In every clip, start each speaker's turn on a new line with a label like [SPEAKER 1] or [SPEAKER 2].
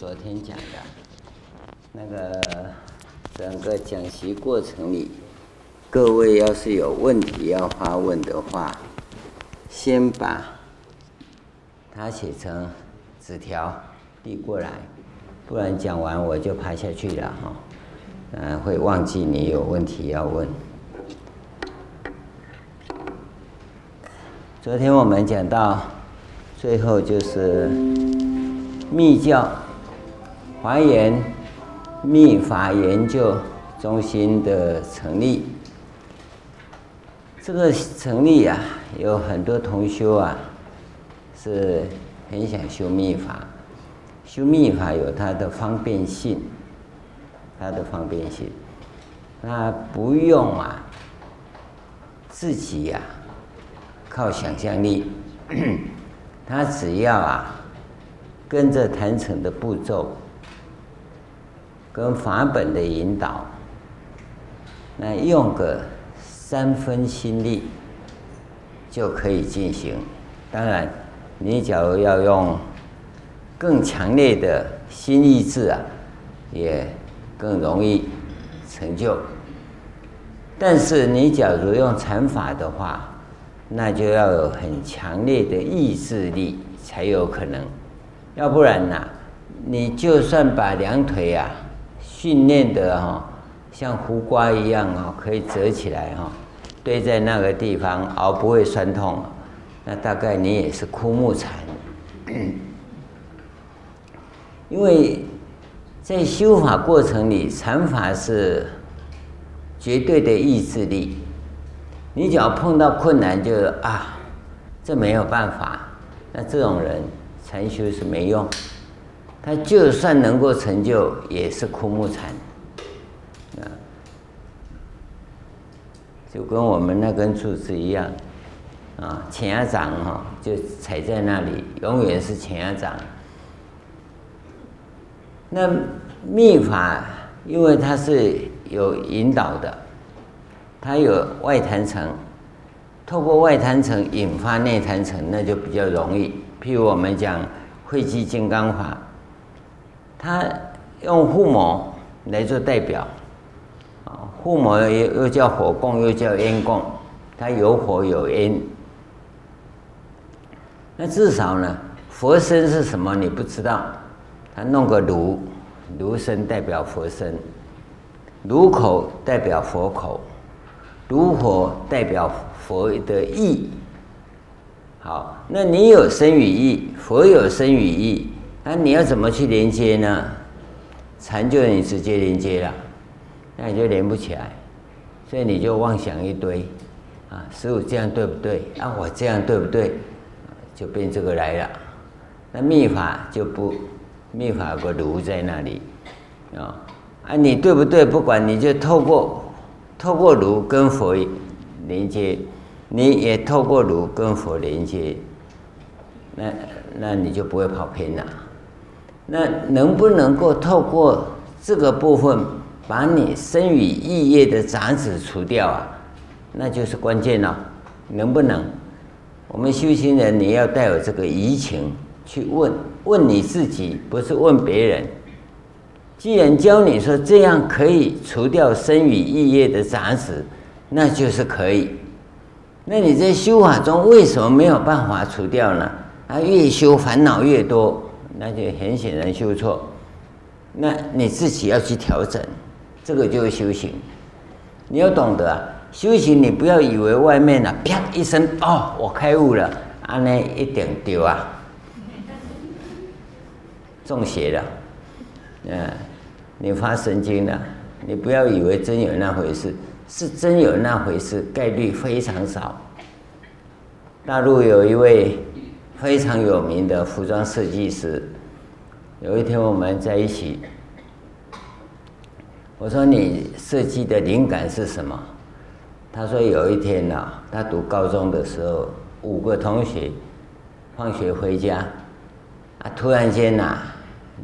[SPEAKER 1] 昨天讲的，那个整个讲习过程里，各位要是有问题要发问的话，先把它写成纸条递过来，不然讲完我就趴下去了哈，嗯，会忘记你有问题要问。昨天我们讲到最后就是密教华严密法研究中心的成立。这个成立啊，有很多同修啊，是很想修密法。修密法有它的方便性，它的方便性，那不用啊，自己呀、靠想象力，他只要啊，跟着坛城的步骤，跟法本的引导，那用个三分心力就可以进行。当然，你假如要用更强烈的心意志啊，也更容易成就。但是你假如用禅法的话，那就要有很强烈的意志力才有可能，要不然呐、你就算把两腿啊训练的哈像胡瓜一样啊，可以折起来哈，堆在那个地方熬不会酸痛，那大概你也是枯木禅。因为在修法过程里，禅法是绝对的意志力。你只要碰到困难，就啊，这没有办法。那这种人禅修是没用，他就算能够成就，也是枯木禅。啊，就跟我们那根柱子一样，啊，前牙掌哈，就踩在那里，永远是前牙掌。那密法，因为它是有引导的。它有外坛层，透过外坛层引发内坛层，那就比较容易。譬如我们讲慧寂金刚法，它用父母来做代表，啊，父母又又叫火供，又叫烟供，它有火有烟。那至少呢，佛身是什么？你不知道，他弄个炉，炉身代表佛身，炉口代表佛口。炉火代表佛的意，好，那你有身与意，佛有身与意，那你要怎么去连接呢？禅就你直接连接了，那你就连不起来，所以你就妄想一堆，啊，师父这样对不对？啊，我这样对不对？就变这个来了，那密法就不，密法有个炉在那里，啊，啊，你对不对？不管，你就透过。透过炉跟佛连接，你也透过炉跟佛连接，那那你就不会跑偏了。那能不能够透过这个部分，把你身语意业的杂质除掉啊？那就是关键了。能不能？我们修行人，你要带有这个疑情去问，问你自己，不是问别人。既然教你说这样可以除掉身语意业的杂质，那就是可以。那你在修法中为什么没有办法除掉呢？啊，越修烦恼越多，那就很显然修错。那你自己要去调整，这个就是修行。你要懂得啊，修行你不要以为外面啊啪一声哦，我开悟了，啊那一点丢啊，中邪了，嗯。你发神经了，你不要以为真有那回事，是真有那回事，概率非常少。大陆有一位非常有名的服装设计师，有一天我们在一起，我说你设计的灵感是什么？他说有一天呐，他读高中的时候，五个同学放学回家，啊，突然间呐，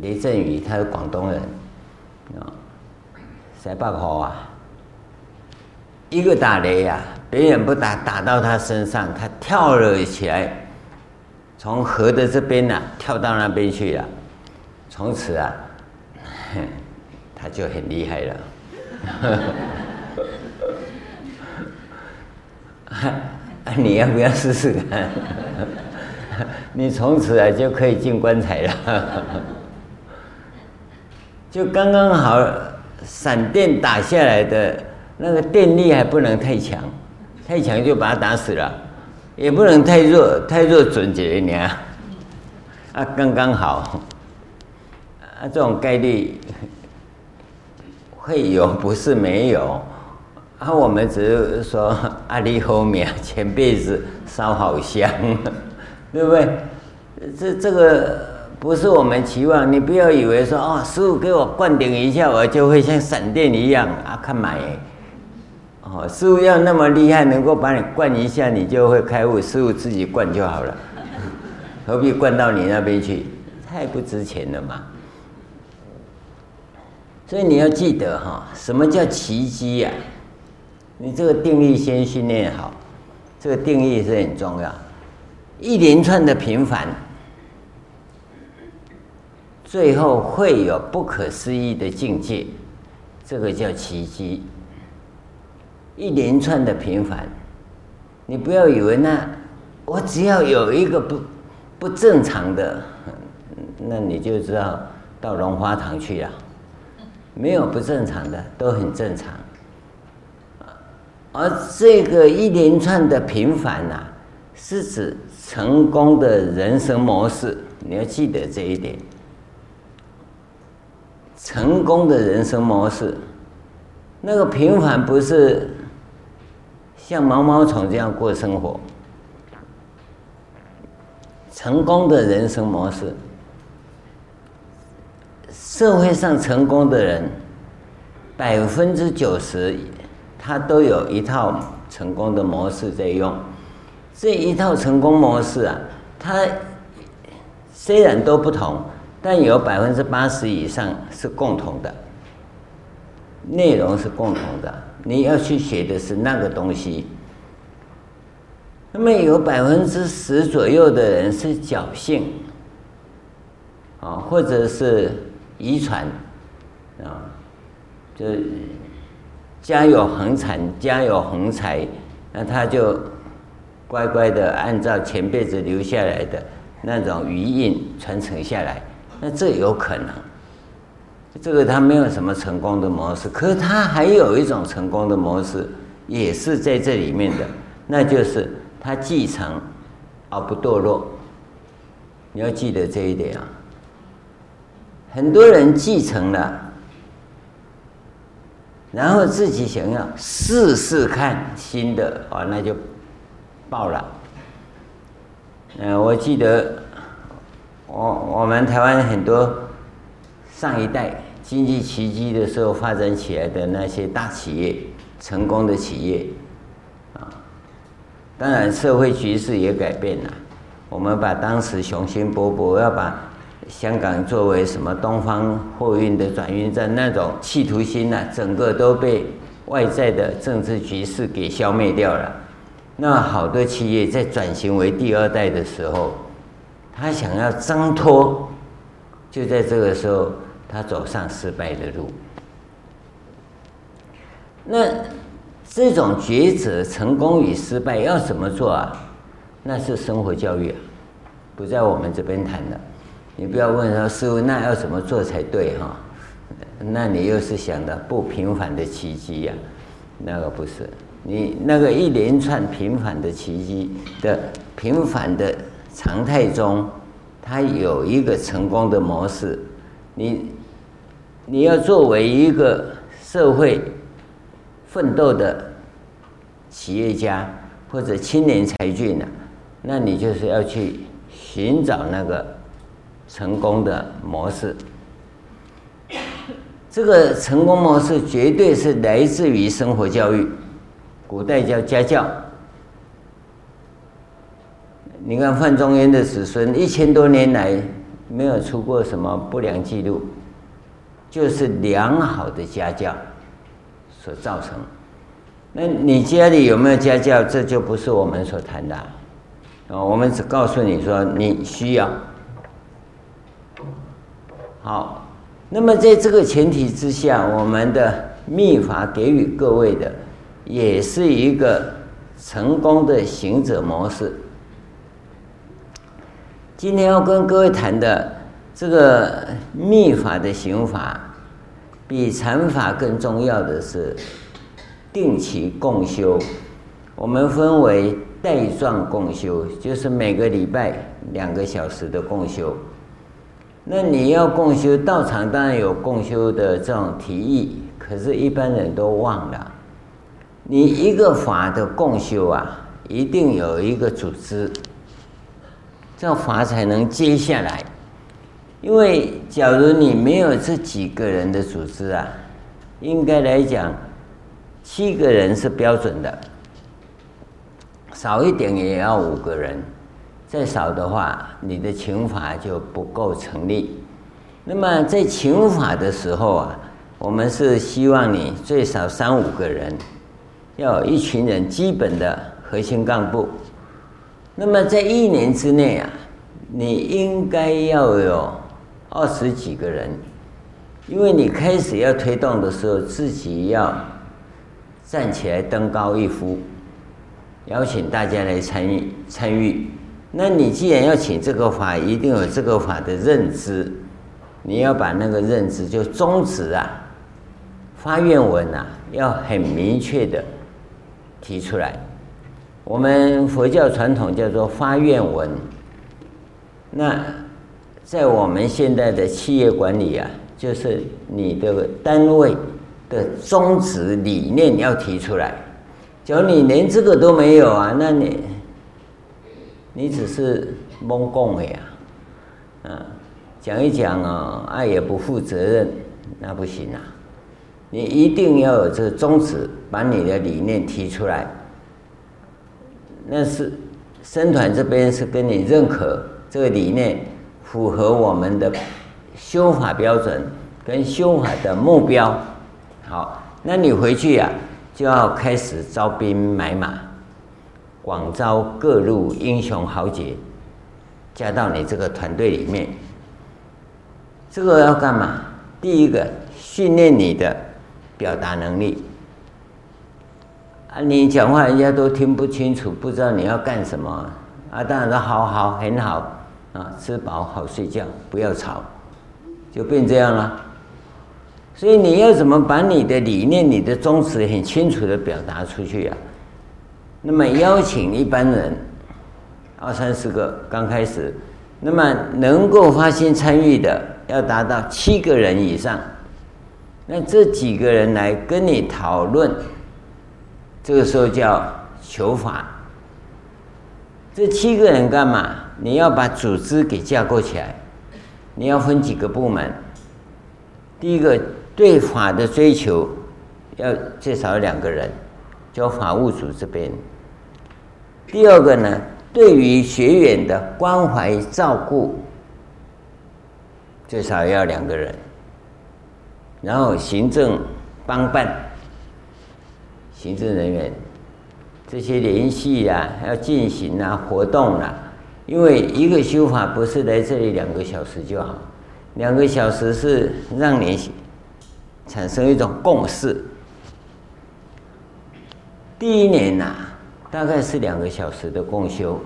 [SPEAKER 1] 雷阵雨，他是广东人。啊，塞巴河啊，一个打雷呀、啊，别人不打，打到他身上，他跳了起来，从河的这边呢跳到那边去了，从此啊，他就很厉害了。你要不要试试看？你从此啊就可以进棺材了。就刚刚好，闪电打下来的那个电力还不能太强，太强就把他打死了，也不能太弱，太弱准结你啊，啊刚刚好，啊这种概率会有，不是没有，啊我们只是说阿弥后面前辈子烧好香，对不对？这这个。不是我们期望，你不要以为说哦，师父给我灌顶一下，我就会像闪电一样啊，看买。哦，师傅要那么厉害，能够把你灌一下，你就会开悟。师傅自己灌就好了，何必灌到你那边去？太不值钱了嘛。所以你要记得哈，什么叫奇迹呀？你这个定义先训练好，这个定义是很重要。一连串的平凡。最后会有不可思议的境界，这个叫奇迹。一连串的平凡，你不要以为那我只要有一个不不正常的，那你就知道到龙华堂去了。没有不正常的，都很正常。而这个一连串的平凡呐，是指成功的人生模式，你要记得这一点。成功的人生模式，那个平凡不是像毛毛虫这样过生活。成功的人生模式，社会上成功的人，百分之九十，他都有一套成功的模式在用。这一套成功模式啊，它虽然都不同。但有百分之八十以上是共同的，内容是共同的。你要去学的是那个东西。那么有百分之十左右的人是侥幸，啊，或者是遗传，啊，就家有横产，家有横财，那他就乖乖的按照前辈子留下来的那种余荫传承下来。那这有可能，这个他没有什么成功的模式，可是他还有一种成功的模式，也是在这里面的，那就是他继承而不堕落。你要记得这一点啊。很多人继承了，然后自己想要试试看新的啊，那就爆了。嗯，我记得。我我们台湾很多上一代经济奇迹的时候发展起来的那些大企业，成功的企业，啊，当然社会局势也改变了。我们把当时雄心勃勃要把香港作为什么东方货运的转运站那种企图心呢，整个都被外在的政治局势给消灭掉了。那好多企业在转型为第二代的时候。他想要挣脱，就在这个时候，他走上失败的路。那这种抉择，成功与失败要怎么做啊？那是生活教育啊，不在我们这边谈的。你不要问说师傅，那要怎么做才对哈？那你又是想的不平凡的奇迹呀？那个不是，你那个一连串平凡的奇迹的平凡的。常态中，它有一个成功的模式。你你要作为一个社会奋斗的企业家或者青年才俊呢，那你就是要去寻找那个成功的模式。这个成功模式绝对是来自于生活教育，古代叫家教。你看范仲淹的子孙一千多年来没有出过什么不良记录，就是良好的家教所造成。那你家里有没有家教？这就不是我们所谈的。啊，我们只告诉你说你需要。好，那么在这个前提之下，我们的秘法给予各位的，也是一个成功的行者模式。今天要跟各位谈的这个秘法的行法，比禅法更重要的是定期共修。我们分为带状共修，就是每个礼拜两个小时的共修。那你要共修，道场当然有共修的这种提议，可是一般人都忘了。你一个法的共修啊，一定有一个组织，这法才能接下来。因为假如你没有这几个人的组织啊，应该来讲，七个人是标准的。少一点也要五个人，再少的话，你的请法就不够成立。那么在请法的时候啊，我们是希望你最少三五个人，要有一群人基本的核心干部。那么在一年之内啊，你应该要有二十几个人，因为你开始要推动的时候，自己要站起来登高一呼。邀请大家来参与参与，那你既然要请这个法，一定有这个法的认知，你要把那个认知就宗旨啊、发愿文啊，要很明确的提出来。我们佛教传统叫做发愿文。那在我们现在的企业管理啊，就是你的单位的宗旨理念要提出来。假如你连这个都没有啊，那你你只是蒙供的呀，啊，讲一讲啊，啊也不负责任，那不行啊！你一定要有这个宗旨，把你的理念提出来。那是生团这边是跟你认可这个理念，符合我们的修法标准跟修法的目标。好，那你回去呀、啊。就要开始招兵买马，广招各路英雄豪杰，加到你这个团队里面。这个要干嘛？第一个，训练你的表达能力。啊，你讲话人家都听不清楚，不知道你要干什么。啊，当然说好好很好啊，吃饱好睡觉，不要吵，就变这样了。所以你要怎么把你的理念、你的宗旨很清楚的表达出去啊？那么邀请一般人二三十个刚开始，那么能够发心参与的要达到七个人以上，那这几个人来跟你讨论，这个时候叫求法。这七个人干嘛？你要把组织给架构起来，你要分几个部门，第一个。对法的追求，要最少有两个人，叫法务组这边。第二个呢，对于学员的关怀照顾，最少要两个人。然后行政帮办，行政人员这些联系啊，要进行啊活动啊，因为一个修法不是来这里两个小时就好，两个小时是让你。产生一种共识。第一年呐、大概是两个小时的共修。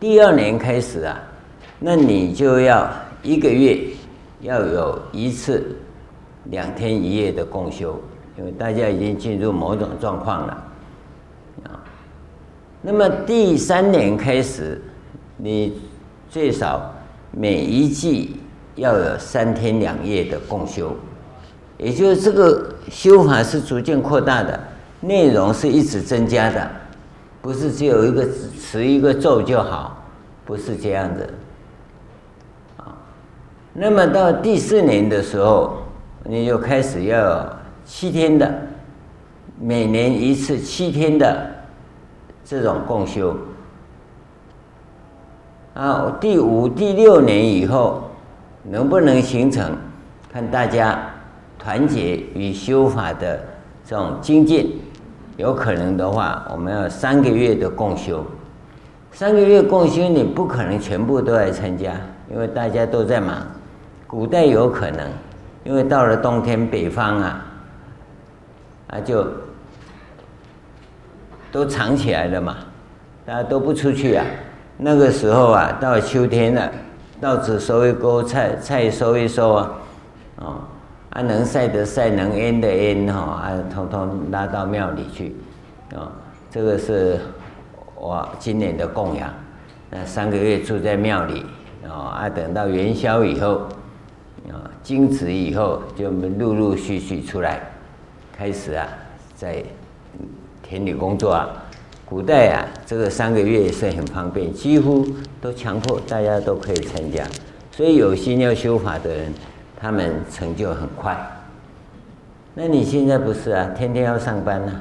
[SPEAKER 1] 第二年开始啊，那你就要一个月要有一次两天一夜的共修，因为大家已经进入某种状况了。那么第三年开始，你最少每一季。要有三天两夜的共修，也就是这个修法是逐渐扩大的，内容是一直增加的，不是只有一个持一个咒就好，不是这样的。啊，那么到第四年的时候，你就开始要七天的，每年一次七天的这种共修。啊，第五、第六年以后。能不能形成？看大家团结与修法的这种精进，有可能的话，我们要三个月的共修。三个月共修，你不可能全部都来参加，因为大家都在忙。古代有可能，因为到了冬天，北方啊，啊就都藏起来了嘛，大家都不出去啊。那个时候啊，到秋天了，稻子收一收，菜菜收一收啊，哦，啊能晒的晒，能腌的腌哈，啊统统拉到庙里去，啊，这个是。我今年的供养，那三个月住在庙里，哦啊，等到元宵以后，啊，惊蛰以后，就陆陆续续出来，开始啊，在田里工作啊。古代啊，这个三个月也是很方便，几乎都强迫大家都可以参加，所以有心要修法的人，他们成就很快。那你现在不是啊，天天要上班呐，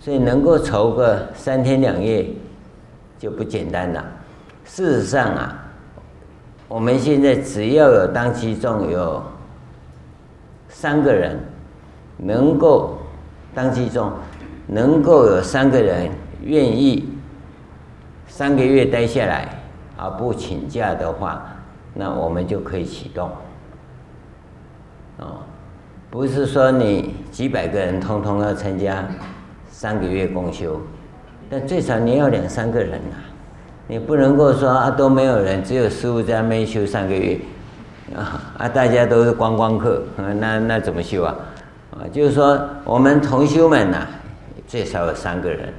[SPEAKER 1] 所以能够筹个三天两夜。就不简单了。事实上啊，我们现在只要有当机众有三个人能够当机众，能够有三个人愿意三个月待下来而不请假的话，那我们就可以启动。哦，不是说你几百个人通通要参加三个月公休。但最少你要两三个人呐、你不能够说啊都没有人，只有师傅在那边修三个月，啊啊大家都是观光客，啊、那那怎么修啊？啊，就是说我们同修们呐、最少有三个人，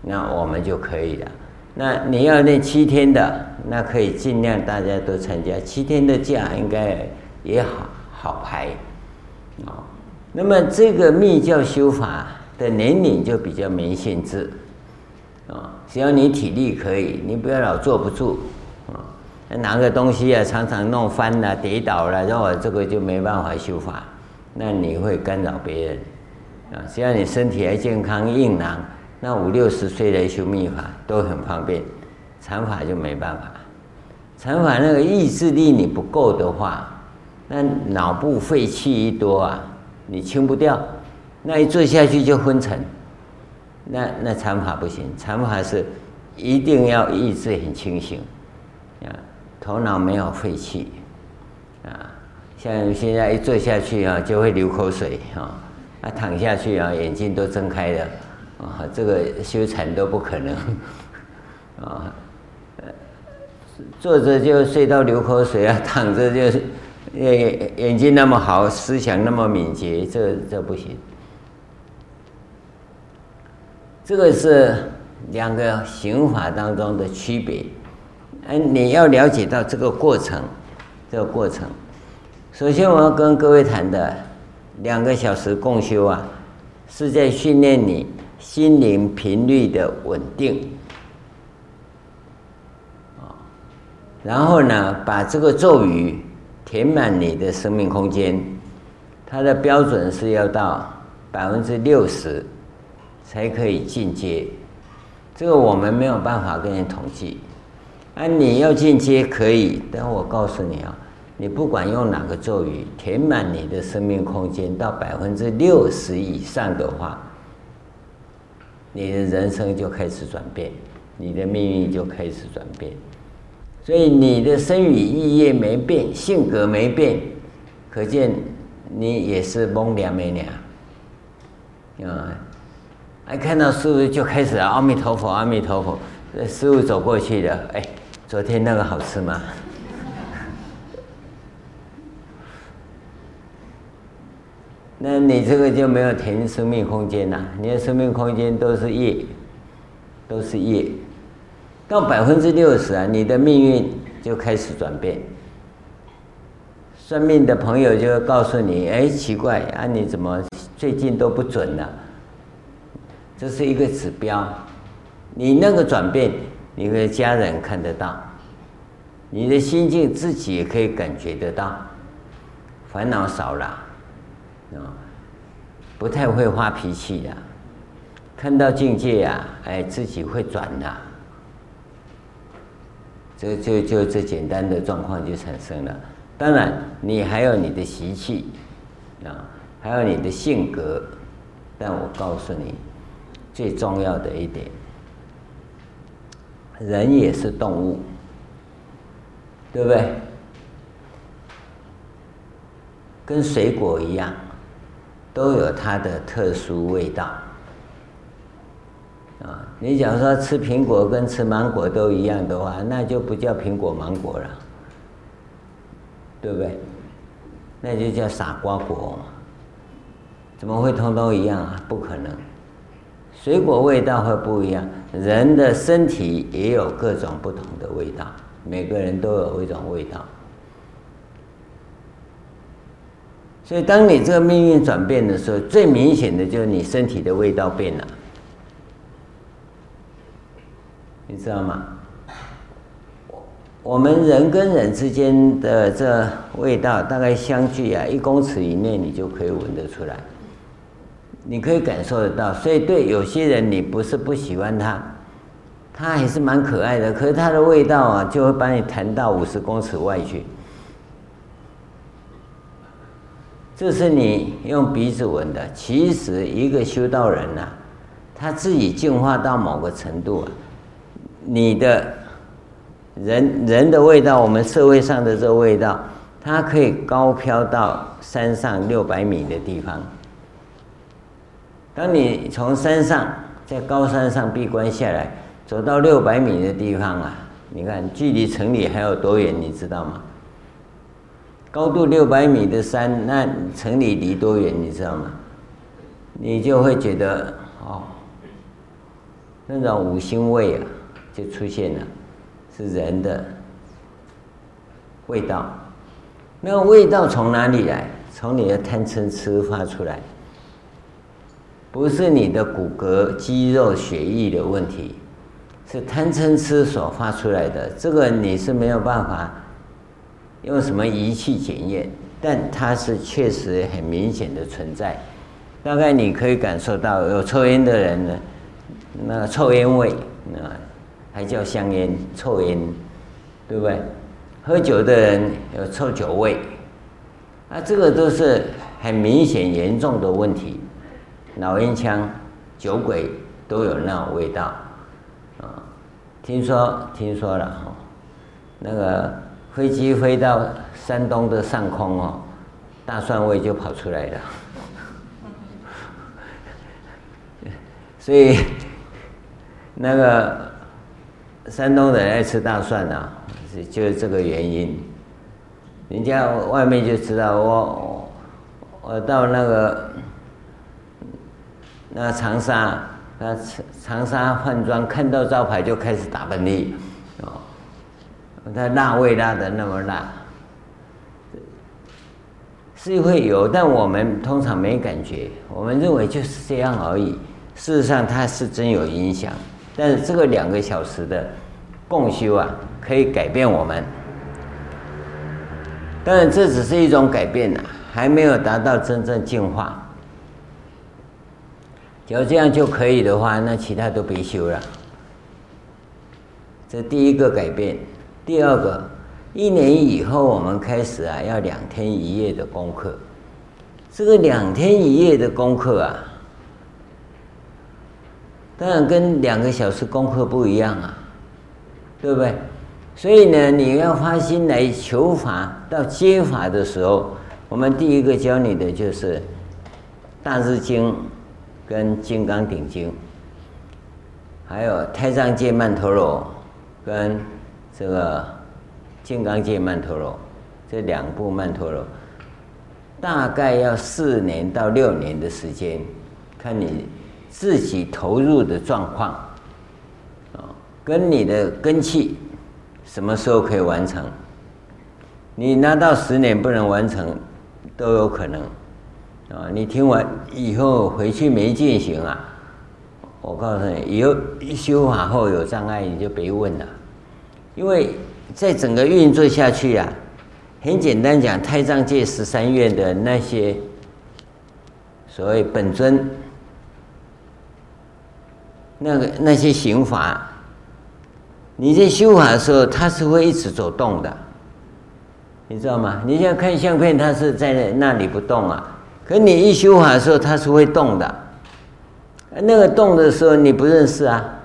[SPEAKER 1] 那我们就可以了。那你要那七天的，那可以尽量大家都参加，七天的假应该也好好排，啊。那么这个密教修法的年龄就比较没限制。啊，只要你体力可以，你不要老坐不住，啊，拿个东西啊，常常弄翻了、跌倒了，然后这个就没办法修法，那你会干扰别人，啊，只要你身体还健康、硬朗，那五六十岁来修密法都很方便，禅法就没办法，禅法那个意志力你不够的话，那脑部废气一多啊，你清不掉，那一坐下去就昏沉。那那禅法不行，禅法是一定要意志很清醒，啊，头脑没有废气，啊，像现在一坐下去啊，就会流口水啊，啊躺下去啊，眼睛都睁开了，啊，这个修禅都不可能，啊，坐着就睡到流口水啊，躺着就眼眼睛那么好，思想那么敏捷，这这不行。这个是两个行法当中的区别，嗯，你要了解到这个过程，这个过程。首先，我要跟各位谈的两个小时共修啊，是在训练你心灵频率的稳定，然后呢，把这个咒语填满你的生命空间，它的标准是要到百分之六十。才可以进阶，这个我们没有办法跟你统计。啊，你要进阶可以，但我告诉你啊，你不管用哪个咒语填满你的生命空间到百分之六十以上的话，你的人生就开始转变，你的命运就开始转变。所以你的生语意业没变，性格没变，可见你也是蒙凉没凉啊。哎，看到师傅就开始阿弥陀佛，阿弥陀佛。师傅走过去的，哎，昨天那个好吃吗？那你这个就没有填生命空间呐，你的生命空间都是业，都是业。到百分之六十啊，你的命运就开始转变。算命的朋友就会告诉你，哎，奇怪啊，你怎么最近都不准呢？这是一个指标，你那个转变，你的家人看得到，你的心境自己也可以感觉得到，烦恼少了，啊，不太会发脾气的，看到境界呀，哎，自己会转的，这就就这简单的状况就产生了。当然，你还有你的习气，啊，还有你的性格，但我告诉你。最重要的一点，人也是动物，对不对？跟水果一样，都有它的特殊味道。啊，你假如说吃苹果跟吃芒果都一样的话，那就不叫苹果芒果了，对不对？那就叫傻瓜果。怎么会通通一样啊？不可能。水果味道会不一样，人的身体也有各种不同的味道，每个人都有一种味道。所以，当你这个命运转变的时候，最明显的就是你身体的味道变了，你知道吗？我们人跟人之间的这味道，大概相距啊一公尺以内，你就可以闻得出来。你可以感受得到，所以对有些人，你不是不喜欢他，他还是蛮可爱的，可是他的味道啊，就会把你弹到五十公尺外去。这是你用鼻子闻的，其实一个修道人呐、他自己进化到某个程度啊，你的人人的味道，我们社会上的这个味道，它可以高飘到山上六百米的地方。当你从山上在高山上闭关下来，走到六百米的地方啊，你看距离城里还有多远？你知道吗？高度六百米的山，那城里离多远？你知道吗？你就会觉得哦，那种五腥味啊，就出现了，是人的味道。那个味道从哪里来？从你的贪嗔痴发出来。不是你的骨骼、肌肉、血液的问题，是贪嗔痴所发出来的。这个你是没有办法用什么仪器检验，但它是确实很明显的存在。大概你可以感受到，有抽烟的人呢，那个臭烟味，那还叫香烟、臭烟，对不对？喝酒的人有臭酒味，啊，这个都是很明显严重的问题。老烟枪、酒鬼都有那种味道，啊，听说听说了哈，那个飞机飞到山东的上空哦，大蒜味就跑出来了，所以那个山东人爱吃大蒜啊，就是这个原因。人家外面就知道我我到那个。那长沙，那长沙换装看到招牌就开始打喷嚏，它辣味辣的那么辣，是会有，但我们通常没感觉，我们认为就是这样而已。事实上它是真有影响，但是这个两个小时的共修啊，可以改变我们。当然这只是一种改变呐，还没有达到真正净化。只要这样就可以的话，那其他都别修了。这第一个改变，第二个，一年以后我们开始啊，要两天一夜的功课。这个两天一夜的功课啊，当然跟两个小时功课不一样啊，对不对？所以呢，你要发心来求法到接法的时候，我们第一个教你的就是《大日经》。跟《金刚顶经》，还有《胎藏界曼陀罗》跟这个《金刚界曼陀罗》这两部曼陀罗，大概要四年到六年的时间，看你自己投入的状况，啊，跟你的根气什么时候可以完成？你拿到十年不能完成，都有可能。啊，你听完以后回去没进行啊？我告诉你，以后修法后有障碍，你就别问了，因为在整个运作下去啊，很简单讲，胎藏界十三院的那些所谓本尊，那个那些刑法，你在修法的时候，它是会一直走动的，你知道吗？你像看相片，它是在那里不动啊。可你一修法的时候，它是会动的。那个动的时候，你不认识啊？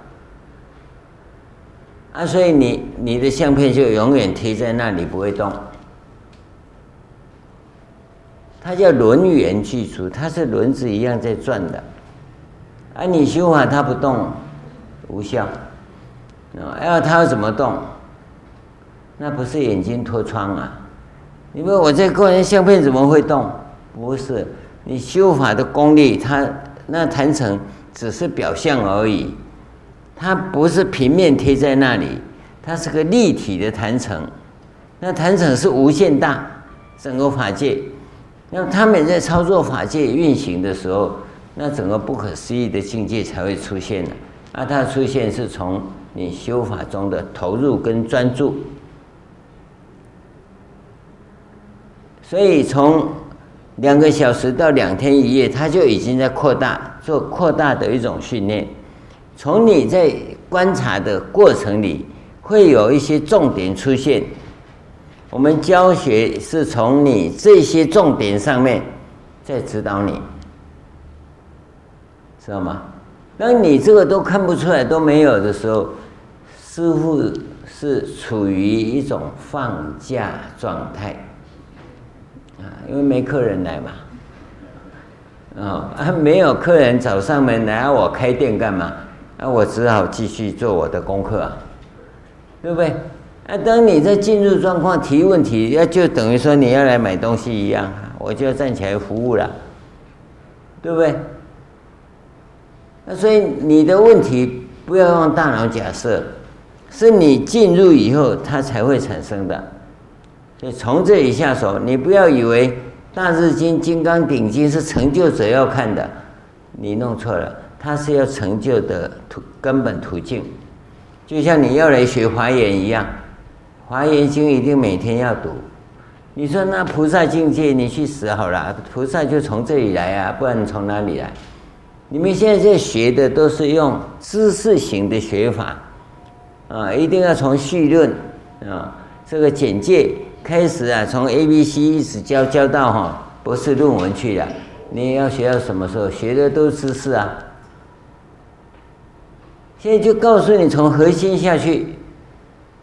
[SPEAKER 1] 啊，所以你你的相片就永远贴在那里不会动。它叫轮圆具足，它是轮子一样在转的。啊，你修法它不动，无效。啊，要它要怎么动？那不是眼睛脱窗啊？你问我这个人相片怎么会动？不是，你修法的功力，它那坛城只是表象而已，它不是平面贴在那里，它是个立体的坛城。那坛城是无限大，整个法界。那他们在操作法界运行的时候，那整个不可思议的境界才会出现的。啊，它出现是从你修法中的投入跟专注。所以从两个小时到两天一夜，它就已经在扩大，做扩大的一种训练。从你在观察的过程里，会有一些重点出现。我们教学是从你这些重点上面在指导你，知道吗？当你这个都看不出来、都没有的时候，师傅是处于一种放假状态。啊，因为没客人来嘛，啊，没有客人找上门来，我开店干嘛？那我只好继续做我的功课啊，对不对？那当你在进入状况提问题，那就等于说你要来买东西一样，我就要站起来服务了，对不对？那所以你的问题不要用大脑假设，是你进入以后它才会产生的。所以从这里下手，你不要以为《大日经》《金刚顶经》是成就者要看的，你弄错了，它是要成就的途根本途径。就像你要来学华严一样，《华严经》一定每天要读。你说那菩萨境界，你去死好了，菩萨就从这里来啊，不然从哪里来？你们现在在学的都是用知识型的学法，啊，一定要从绪论啊，这个简介。开始啊，从 A、B、C 一直教教到哈博士论文去了。你要学到什么时候？学的都是知识啊。现在就告诉你，从核心下去，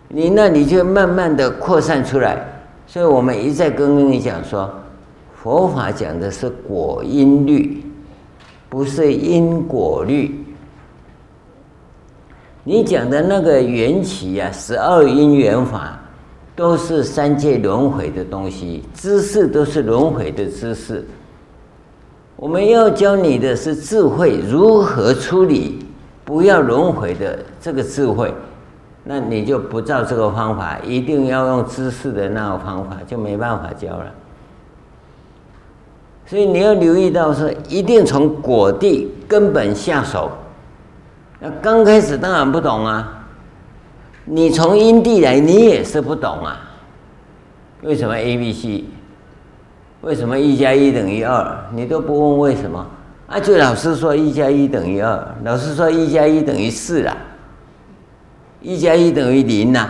[SPEAKER 1] 你那里就慢慢的扩散出来。所以我们一再跟你讲说，佛法讲的是果因律，不是因果律。你讲的那个缘起呀，十二因缘法。都是三界轮回的东西，知识都是轮回的知识。我们要教你的是智慧，如何处理不要轮回的这个智慧。那你就不照这个方法，一定要用知识的那个方法，就没办法教了。所以你要留意到说，一定从果地根本下手。那刚开始当然不懂啊。你从因地来，你也是不懂啊？为什么 A、B、C？为什么一加一等于二？你都不问为什么？啊，就老师说一加一等于二，老师说一加一等于四啦，一加一等于零呐？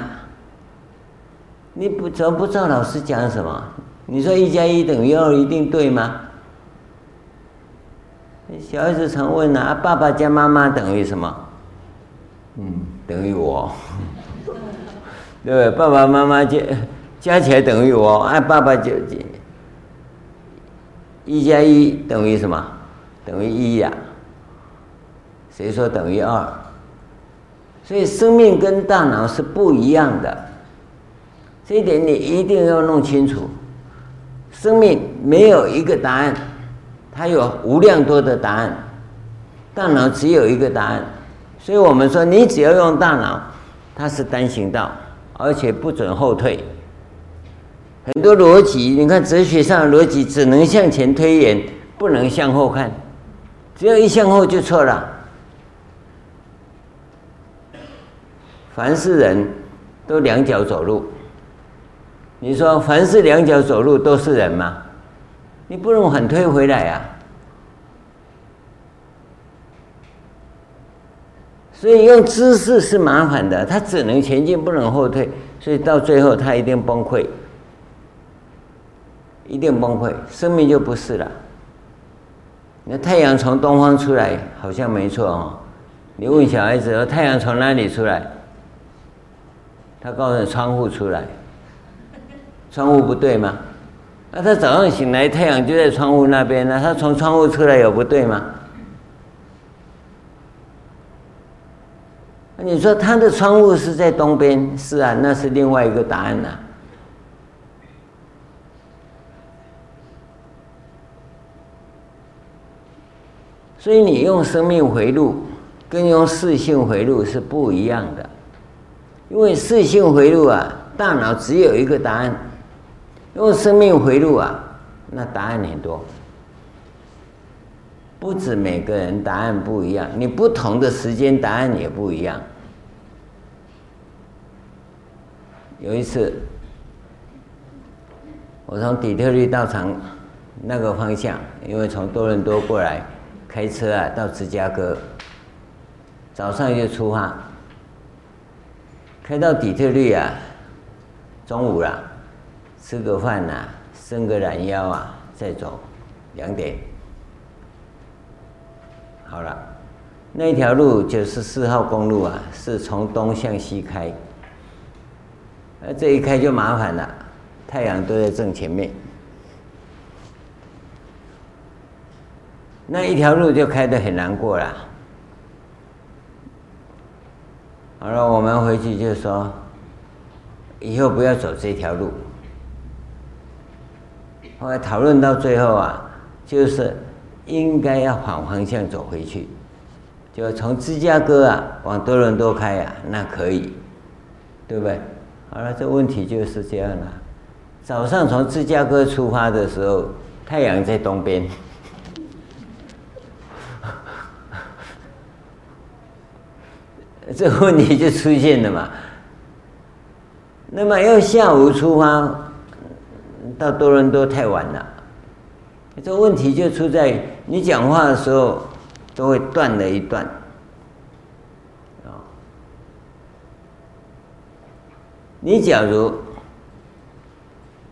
[SPEAKER 1] 你不怎么不知道老师讲什么？你说一加一等于二一定对吗？小孩子常问啊，爸爸加妈妈等于什么？嗯，等于我。对？爸爸妈妈加加起来等于我，按爸爸就一加一等于什么？等于一呀。谁说等于二？所以生命跟大脑是不一样的，这一点你一定要弄清楚。生命没有一个答案，它有无量多的答案，大脑只有一个答案。所以我们说，你只要用大脑，它是单行道。而且不准后退，很多逻辑，你看哲学上的逻辑只能向前推演，不能向后看，只要一向后就错了。凡是人都两脚走路，你说凡是两脚走路都是人吗？你不能反推回来呀、啊。所以用知识是麻烦的，它只能前进，不能后退，所以到最后它一定崩溃，一定崩溃，生命就不是了。那太阳从东方出来，好像没错哦。你问小孩子说太阳从哪里出来？他告诉你窗户出来，窗户不对吗？那他早上醒来，太阳就在窗户那边，那他从窗户出来有不对吗？你说他的窗户是在东边，是啊，那是另外一个答案呐、所以你用生命回路跟用视性回路是不一样的，因为视性回路啊，大脑只有一个答案；用生命回路啊，那答案很多。不止每个人答案不一样，你不同的时间答案也不一样。有一次，我从底特律道场那个方向，因为从多伦多过来，开车啊到芝加哥，早上就出发，开到底特律啊，中午了，吃个饭呐，伸个懒腰啊，再走两点。好了，那条路九十四号公路啊，是从东向西开。那这一开就麻烦了，太阳都在正前面，那一条路就开得很难过了。好了，我们回去就说，以后不要走这条路。后来讨论到最后啊，就是。应该要反方向走回去，就从芝加哥啊往多伦多开啊，那可以，对不对？好了，这问题就是这样了。早上从芝加哥出发的时候，太阳在东边，这个问题就出现了嘛。那么要下午出发，到多伦多太晚了。这问题就出在你讲话的时候都会断了一段，啊，你假如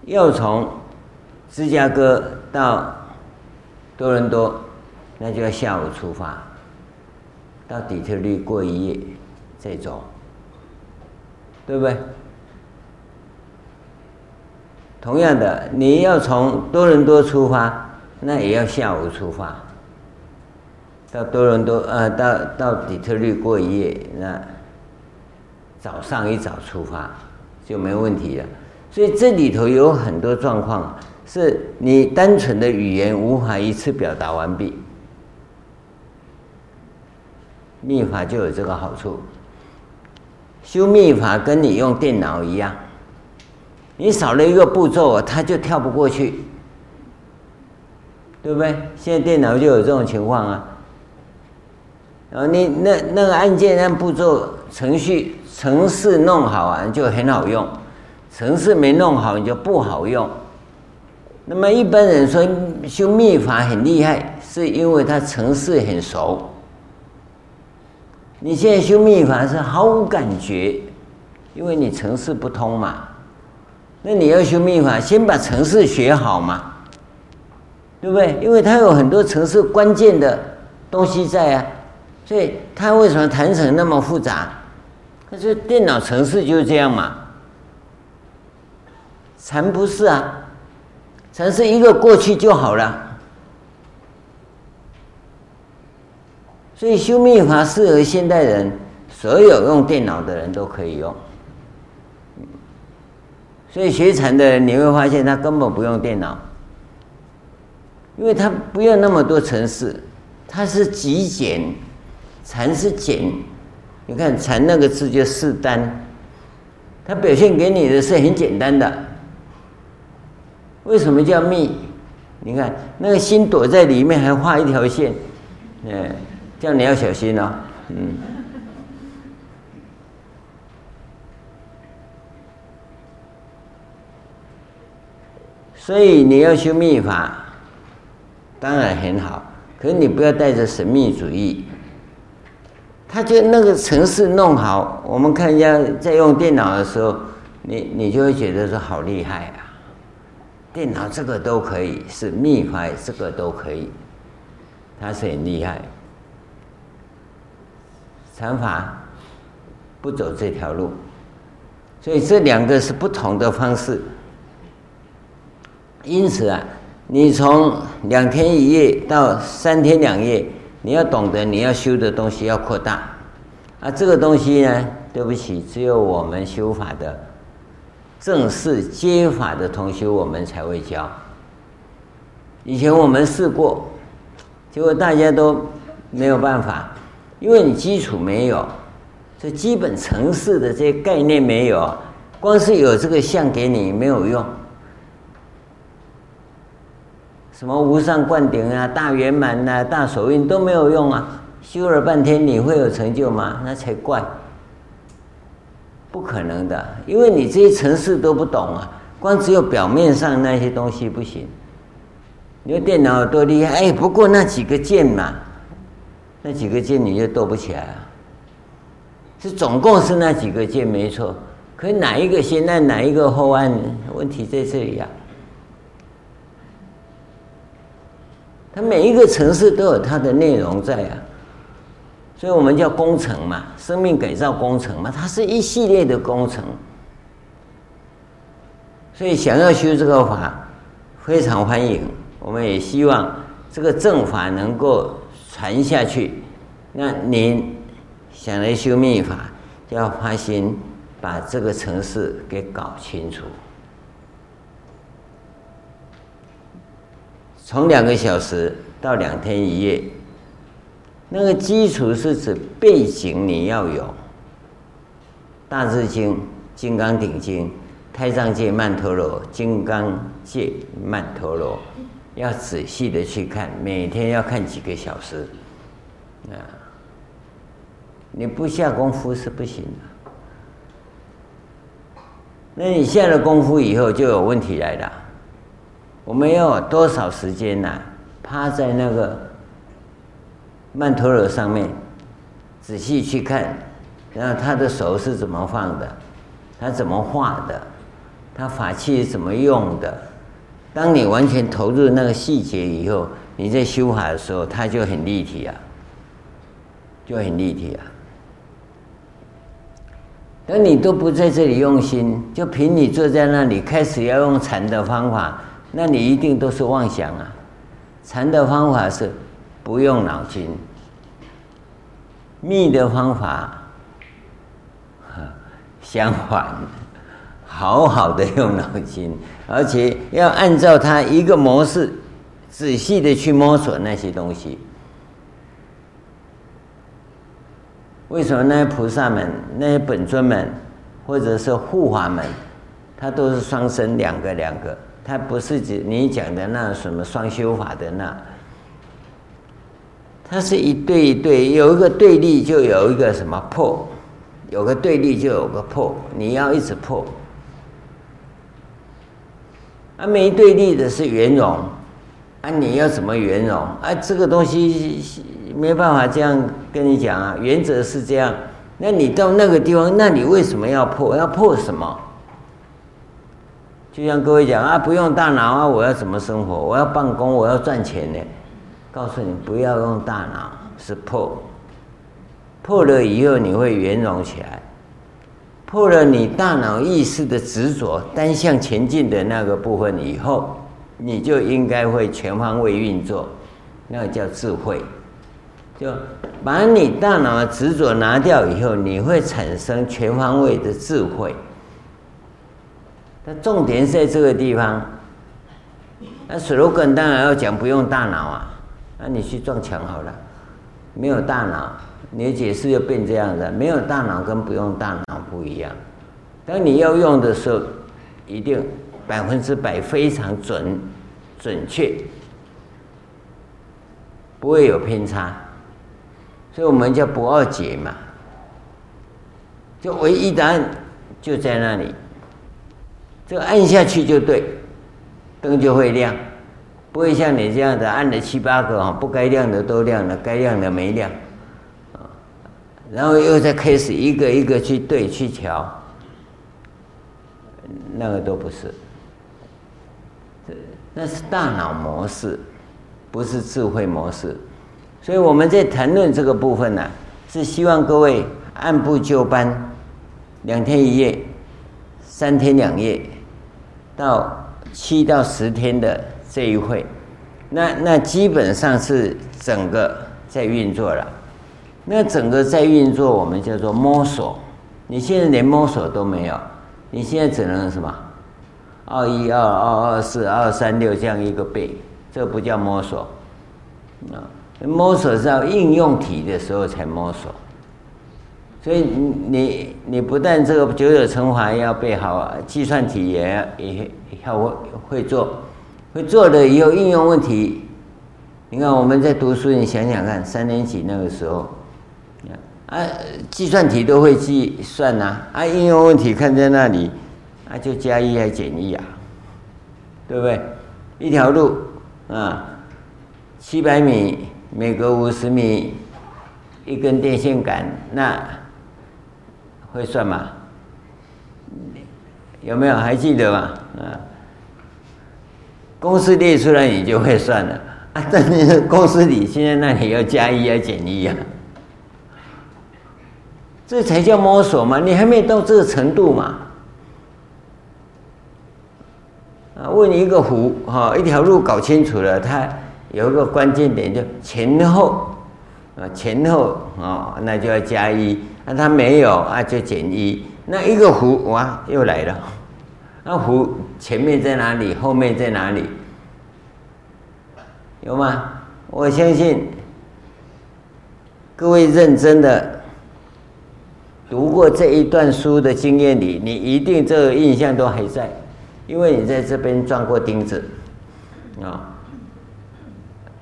[SPEAKER 1] 要从芝加哥到多伦多，那就要下午出发，到底特律过一夜这种，对不对？同样的，你要从多伦多出发。那也要下午出发，到多伦多，呃，到到底特律过一夜。那早上一早出发就没问题了。所以这里头有很多状况，是你单纯的语言无法一次表达完毕。密法就有这个好处，修密法跟你用电脑一样，你少了一个步骤，它就跳不过去。对不对？现在电脑就有这种情况啊。然后你那那个按键按步骤程序程式弄好啊，就很好用；程式没弄好，你就不好用。那么一般人说修密法很厉害，是因为他程式很熟。你现在修密法是毫无感觉，因为你程式不通嘛。那你要修密法，先把程式学好嘛。对不对？因为它有很多程式关键的东西在啊，所以它为什么谈成那么复杂？可是电脑程式就是这样嘛。禅不是啊，禅是一个过去就好了。所以修密法适合现代人，所有用电脑的人都可以用。所以学禅的人你会发现，他根本不用电脑。因为他不要那么多程式，他是极简，禅是简。你看“禅”那个字就四单，它表现给你的是很简单的。为什么叫密？你看那个心躲在里面，还画一条线，哎，这样你要小心哦。嗯。所以你要修密法。当然很好，可是你不要带着神秘主义。他就那个程式弄好，我们看人家在用电脑的时候，你你就会觉得说好厉害啊！电脑这个都可以，是密法这个都可以，他是很厉害。禅法不走这条路，所以这两个是不同的方式。因此啊，你从两天一夜到三天两夜，你要懂得你要修的东西要扩大。啊，这个东西呢，对不起，只有我们修法的正式接法的同学，我们才会教。以前我们试过，结果大家都没有办法，因为你基础没有。这基本程式的这些概念没有，光是有这个相给你没有用。什么无上灌顶啊、大圆满呐、大手印都没有用啊！修了半天你会有成就吗？那才怪！不可能的，因为你这些城市都不懂啊，光只有表面上那些东西不行。你说电脑有多厉害？哎，不过那几个键嘛，那几个键你就斗不起来啊。是总共是那几个键没错，可哪一个先按哪一个后按？问题在这里呀、啊。它每一个城市都有它的内容在啊，所以我们叫工程嘛，生命改造工程嘛，它是一系列的工程。所以想要修这个法，非常欢迎。我们也希望这个正法能够传下去。那您。想来修密法，就要发心把这个城市给搞清楚。从两个小时到两天一夜，那个基础是指背景你要有，《大智经》《金刚顶经》《太上界曼陀罗》《金刚界曼陀罗》，要仔细的去看，每天要看几个小时，啊。你不下功夫是不行的。那你下了功夫以后，就有问题来了。我们要多少时间呢？趴在那个曼陀罗上面，仔细去看，然后他的手是怎么放的，他怎么画的，他法器怎么用的。当你完全投入那个细节以后，你在修法的时候，它就很立体啊，就很立体啊。当你都不在这里用心，就凭你坐在那里开始要用禅的方法，那你一定都是妄想啊！禅的方法是不用脑筋，密的方法相反，好好的用脑筋，而且要按照它一个模式，仔细的去摸索那些东西。为什么那些菩萨们、那些本尊们，或者是护法们，他都是双生两个两个，他不是指你讲的那什么双修法的那，他是一对一对，有一个对立就有一个什么破，有个对立就有个破，你要一直破。啊，没对立的是圆融，啊，你要怎么圆融？啊，这个东西。没办法这样跟你讲啊，原则是这样。那你到那个地方，那你为什么要破？要破什么？就像各位讲啊，不用大脑啊，我要怎么生活？我要办公，我要赚钱呢？告诉你，不要用大脑，是破。破了以后，你会圆融起来。破了你大脑意识的执着，单向前进的那个部分以后，你就应该会全方位运作，那个叫智慧。就把你大脑的执着拿掉以后，你会产生全方位的智慧。那重点在这个地方。那 slogan 当然要讲不用大脑啊，那你去撞墙好了。没有大脑，你的解释就变这样的。没有大脑跟不用大脑不一样。当你要用的时候，一定百分之百非常准准确，不会有偏差。所以我们叫不二解嘛，就唯一答案就在那里，这按下去就对，灯就会亮，不会像你这样的按了七八个啊，不该亮的都亮了，该亮的没亮，然后又再开始一个一个去对去调，那个都不是，那是大脑模式，不是智慧模式。所以我们在谈论这个部分呢、是希望各位按部就班，两天一夜，三天两夜到七到十天的这一会，那那基本上是整个在运作了。那整个在运作，我们叫做摸索。你现在连摸索都没有，你现在只能什么？二一二二二四二三六这样一个背，这不叫摸索啊！摸索是要应用题的时候才摸索。所以你你不但这个九九乘法要背好，计算题也要也要会会做，会做了以后应用问题。你看我们在读书，你想想看，三年级那个时候，啊，计算题都会计算呐，啊，应用问题看在那里，啊，就加一还减一啊，对不对？一条路啊，七百米，每隔五十米一根电线杆，那。会算吗？有没有还记得吗？啊，公式列出来你就会算了啊！但是公式里现在那里要加一要减一啊，这才叫摸索嘛！你还没到这个程度嘛？啊，问一个弧哈，一条路搞清楚了，它有一个关键点，就前后啊，前后啊，那就要加一。那、它、没有啊，就减一。那一个弧哇，又来了。那弧前面在哪里？后面在哪里？有吗？我相信各位认真的读过这一段书的经验里，你一定这个印象都还在，因为你在这边钻过钉子啊、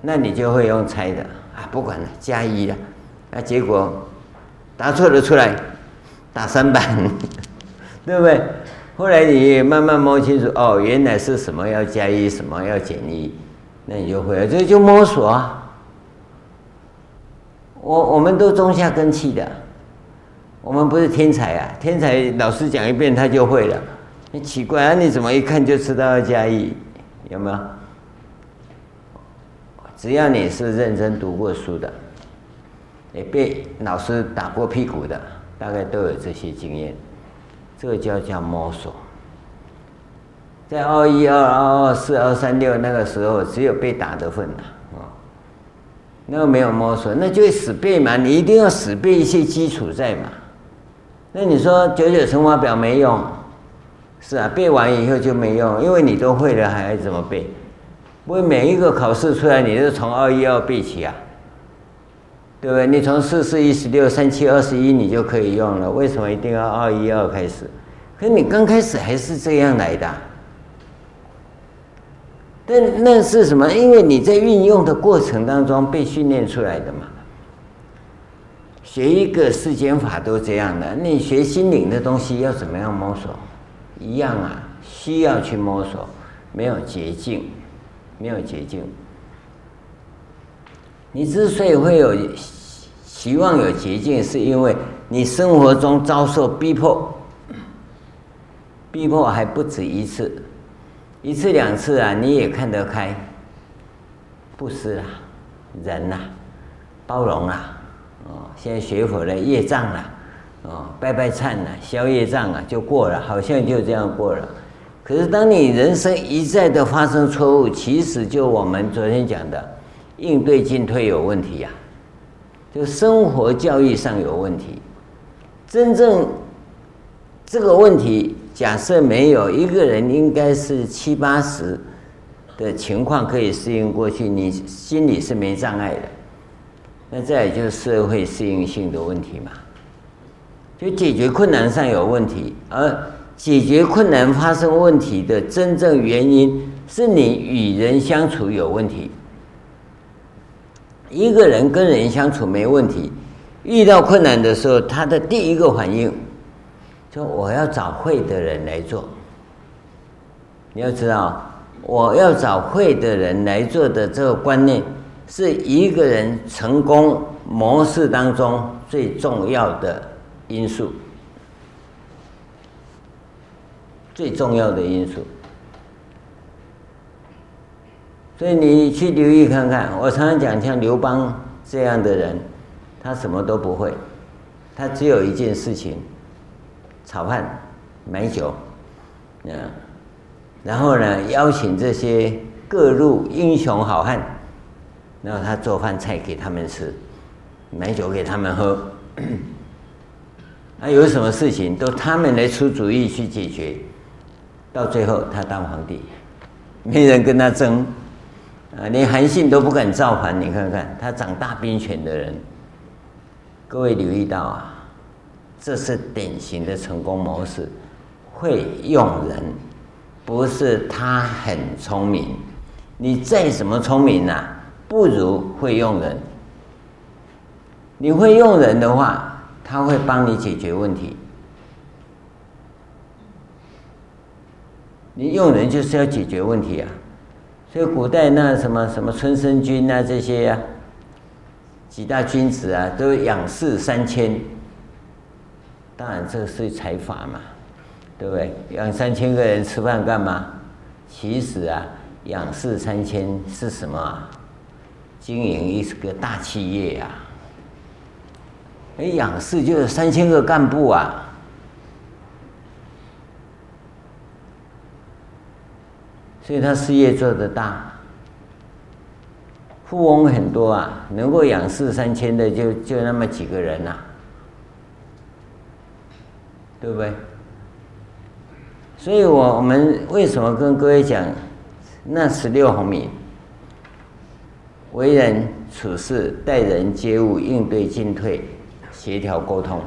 [SPEAKER 1] 那你就会用猜的啊，不管了，加一了。那结果。答错了出来，打三板，对不对？后来你慢慢摸清楚，哦，原来是什么要加一，什么要减一，那你就会了，这就摸索啊。我我们都种下根器的，我们不是天才啊，天才老师讲一遍他就会了。你奇怪啊，你怎么一看就知道要加一？有没有？只要你是认真读过书的。也被老师打过屁股的，大概都有这些经验。这个叫叫摸索。在二一、二二、二四、二三六那个时候，只有被打的份了啊。那个没有摸索，那就死背嘛。你一定要死背一些基础在嘛。那你说九九乘法表没用？是啊，背完以后就没用，因为你都会了，还要怎么背？不会每一个考试出来，你都从二一二背起啊？对不对？你从四四一十六三七二十一，你就可以用了。为什么一定要二一二开始？可是你刚开始还是这样来的。但那是什么？因为你在运用的过程当中被训练出来的嘛。学一个世间法都这样的，你学心灵的东西要怎么样摸索？一样啊，需要去摸索，没有捷径，没有捷径。你之所以会有希望有捷径，是因为你生活中遭受逼迫，逼迫还不止一次，一次两次啊，你也看得开，布施啦，忍啦，包容啊，哦，现在学佛了业障了，哦，拜拜忏了，消业障啊，就过了，好像就这样过了。可是当你人生一再的发生错误，其实就我们昨天讲的。应对进退有问题呀、啊，就生活教育上有问题。真正这个问题，假设没有一个人，应该是七八十的情况可以适应过去，你心里是没障碍的。那再也就是社会适应性的问题嘛，就解决困难上有问题，而解决困难发生问题的真正原因是你与人相处有问题。一个人跟人相处没问题，遇到困难的时候，他的第一个反应，就我要找会的人来做。你要知道，我要找会的人来做的这个观念，是一个人成功模式当中最重要的因素，最重要的因素。所以你去留意看看，我常常讲，像刘邦这样的人，他什么都不会，他只有一件事情：炒饭、买酒，嗯，然后呢，邀请这些各路英雄好汉，然后他做饭菜给他们吃，买酒给他们喝，那有什么事情都他们来出主意去解决，到最后他当皇帝，没人跟他争，啊，连韩信都不敢造反，你看看他掌大兵权的人，各位留意到啊，这是典型的成功模式。会用人，不是他很聪明，你再怎么聪明呐、不如会用人。你会用人的话，他会帮你解决问题。你用人就是要解决问题啊，所以古代那什么什么春申君啊这些啊，几大君子啊，都养士三千。当然这是财阀嘛。对不对？养三千个人吃饭干嘛？其实啊，养士三千是什么啊？经营一个大企业呀、啊。哎，养士就有三千个干部啊。所以他事业做得大，富翁很多啊，能够养士三千的就就那么几个人呐、对不对？所以，我我们为什么跟各位讲那十六毫米？为人处事、待人接物、应对进退、协调沟通，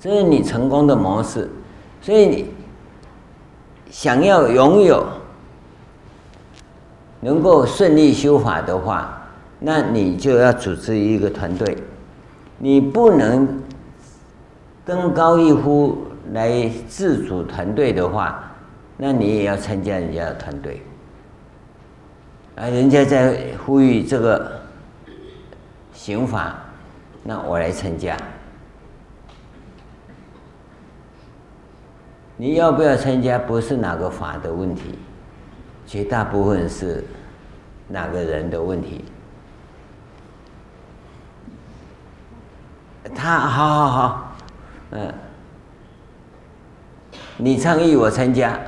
[SPEAKER 1] 这是你成功的模式。所以，你想要拥有能够顺利修法的话，那你就要组织一个团队，你不能登高一呼。来自主团队的话，那你也要参加人家的团队。啊，人家在呼吁这个刑法，那我来参加。你要不要参加？不是哪个法的问题，绝大部分是哪个人的问题。他好好好，嗯。你倡议我参加，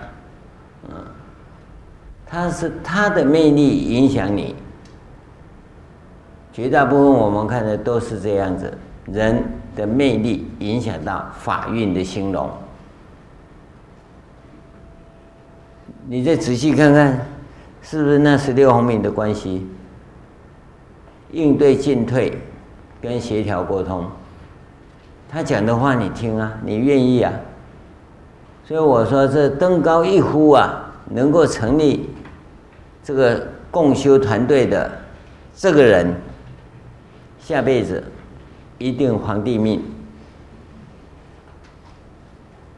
[SPEAKER 1] 他是他的魅力影响你。绝大部分我们看的都是这样子，人的魅力影响到法运的兴隆。你再仔细看看，是不是那十六红名的关系？应对进退，跟协调沟通，他讲的话你听啊，你愿意啊？所以我说，这登高一呼啊，能够成立这个共修团队的这个人，下辈子一定皇帝命，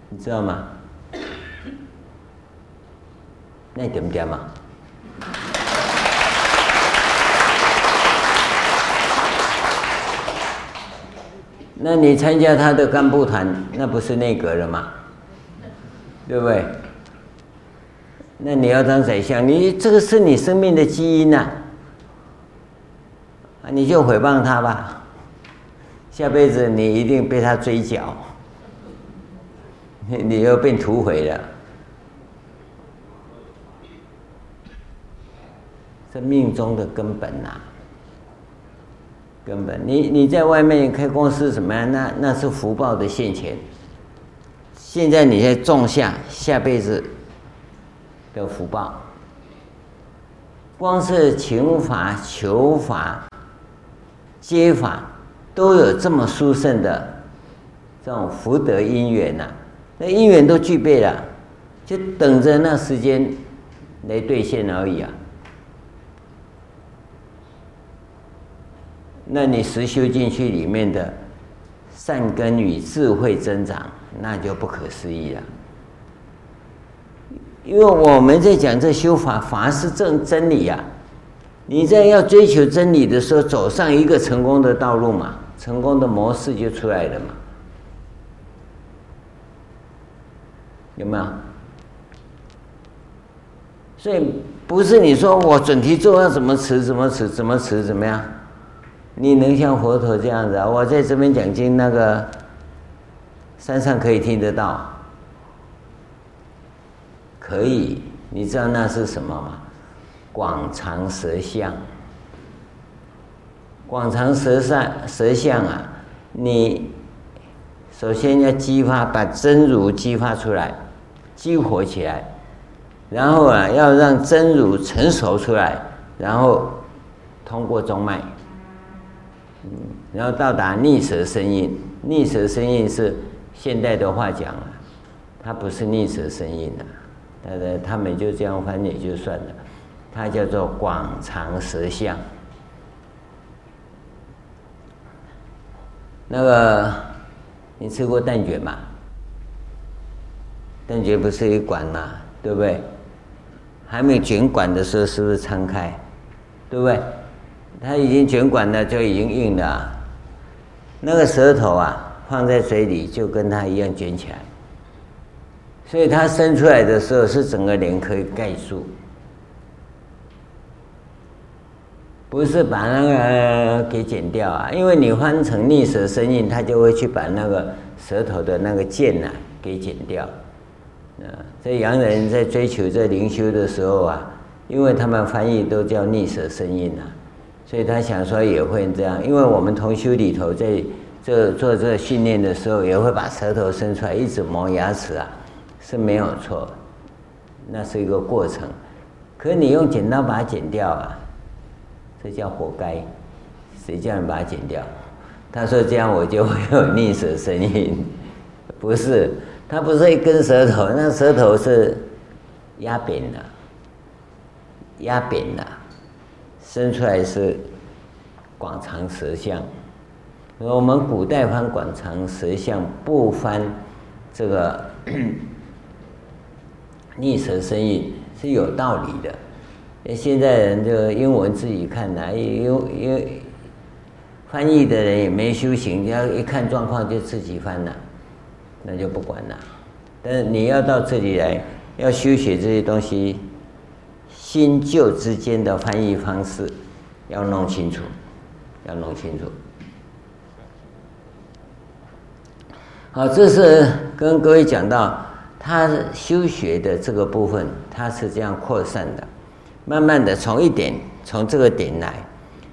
[SPEAKER 1] 你知道吗？那点不点嘛？那你参加他的干部团，那不是内阁了吗？对不对？那你要当宰相，你这个是你生命的基因呐，啊，你就诽谤他吧，下辈子你一定被他追缴，你你又变土匪了，这命中的根本呐，根本，你你在外面开公司怎么样？那那是福报的现前。现在你在种下下辈子的福报，光是请法、求法、接法，都有这么殊胜的这种福德因缘呐、那因缘都具备了，就等着那时间来兑现而已啊。那你实修进去里面的善根与智慧增长。那就不可思议了，因为我们在讲这修法，法是正真理呀。你在要追求真理的时候，走上一个成功的道路嘛，成功的模式就出来了嘛，有没有？所以不是你说我准提咒要怎么持怎么持怎么持怎么样？你能像佛陀这样子啊？我在这边讲经那个。山上可以听得到，可以，你知道那是什么吗？广长舌相。广长舌善舌相啊，你首先要激发，把真如激发出来，激活起来，然后啊，要让真如成熟出来，然后通过中脉，嗯，然后到达逆舌生印。逆舌生印是现代的话讲啊，它不是逆舌生印啊，他的他们就这样翻也就算了，它叫做广长舌相。那个，你吃过蛋卷吗？蛋卷不是一管吗？对不对？还没卷管的时候，是不是撑开？对不对？它已经卷管了，就已经硬了。那个舌头啊，放在嘴里就跟它一样卷起来。所以它伸出来的时候，是整个脸可以盖住。不是把那个给剪掉啊，因为你翻成逆舌生印，它就会去把那个舌头的那个剑呐、啊、给剪掉。啊，这洋人在追求这灵修的时候啊，因为他们翻译都叫逆舌生印啊，所以他想说也会这样。因为我们同修里头在这做这训练的时候，也会把舌头伸出来，一直磨牙齿啊，是没有错，那是一个过程。可你用剪刀把它剪掉啊？这叫活该，谁叫你把它剪掉？他说这样我就会有逆舌声音，不是，他不是一根舌头，那舌头是压扁了，压扁了，伸出来是广长舌相。我们古代翻广长舌相，不翻这个逆蛇生印是有道理的。现在人就英文自己看呐，因因为翻译的人也没修行，要一看状况就自己翻了，那就不管了。但是你要到这里来，要修学这些东西，新旧之间的翻译方式要弄清楚，要弄清楚。好，这是跟各位讲到他修学的这个部分，他是这样扩散的。慢慢的从一点从这个点来，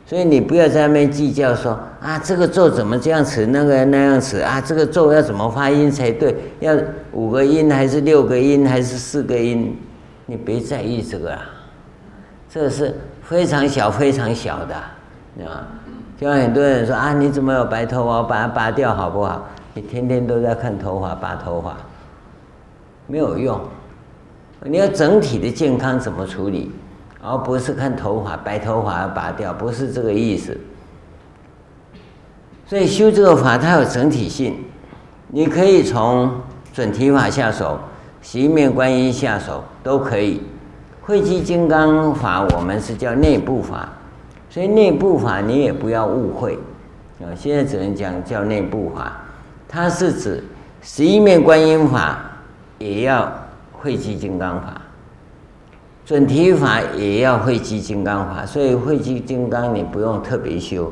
[SPEAKER 1] 所以你不要在那边计较说啊，这个咒怎么这样词，那个那样词啊，这个咒要怎么发音才对？要五个音还是六个音还是四个音？你别在意这个啊，这是非常小非常小的，对吧？就像很多人说啊，你怎么有白头发？我把它拔掉好不好？你天天都在看头发拔头发，没有用。你要整体的健康怎么处理？而不是看头发，白头发拔掉，不是这个意思。所以修这个法，它有整体性。你可以从准提法下手，十一面观音下手都可以。慧积金刚法，我们是叫内部法，所以内部法你也不要误会啊。现在只能讲叫内部法，它是指十一面观音法，也要慧积金刚法。准提法也要慧积金刚法，所以慧积金刚你不用特别修，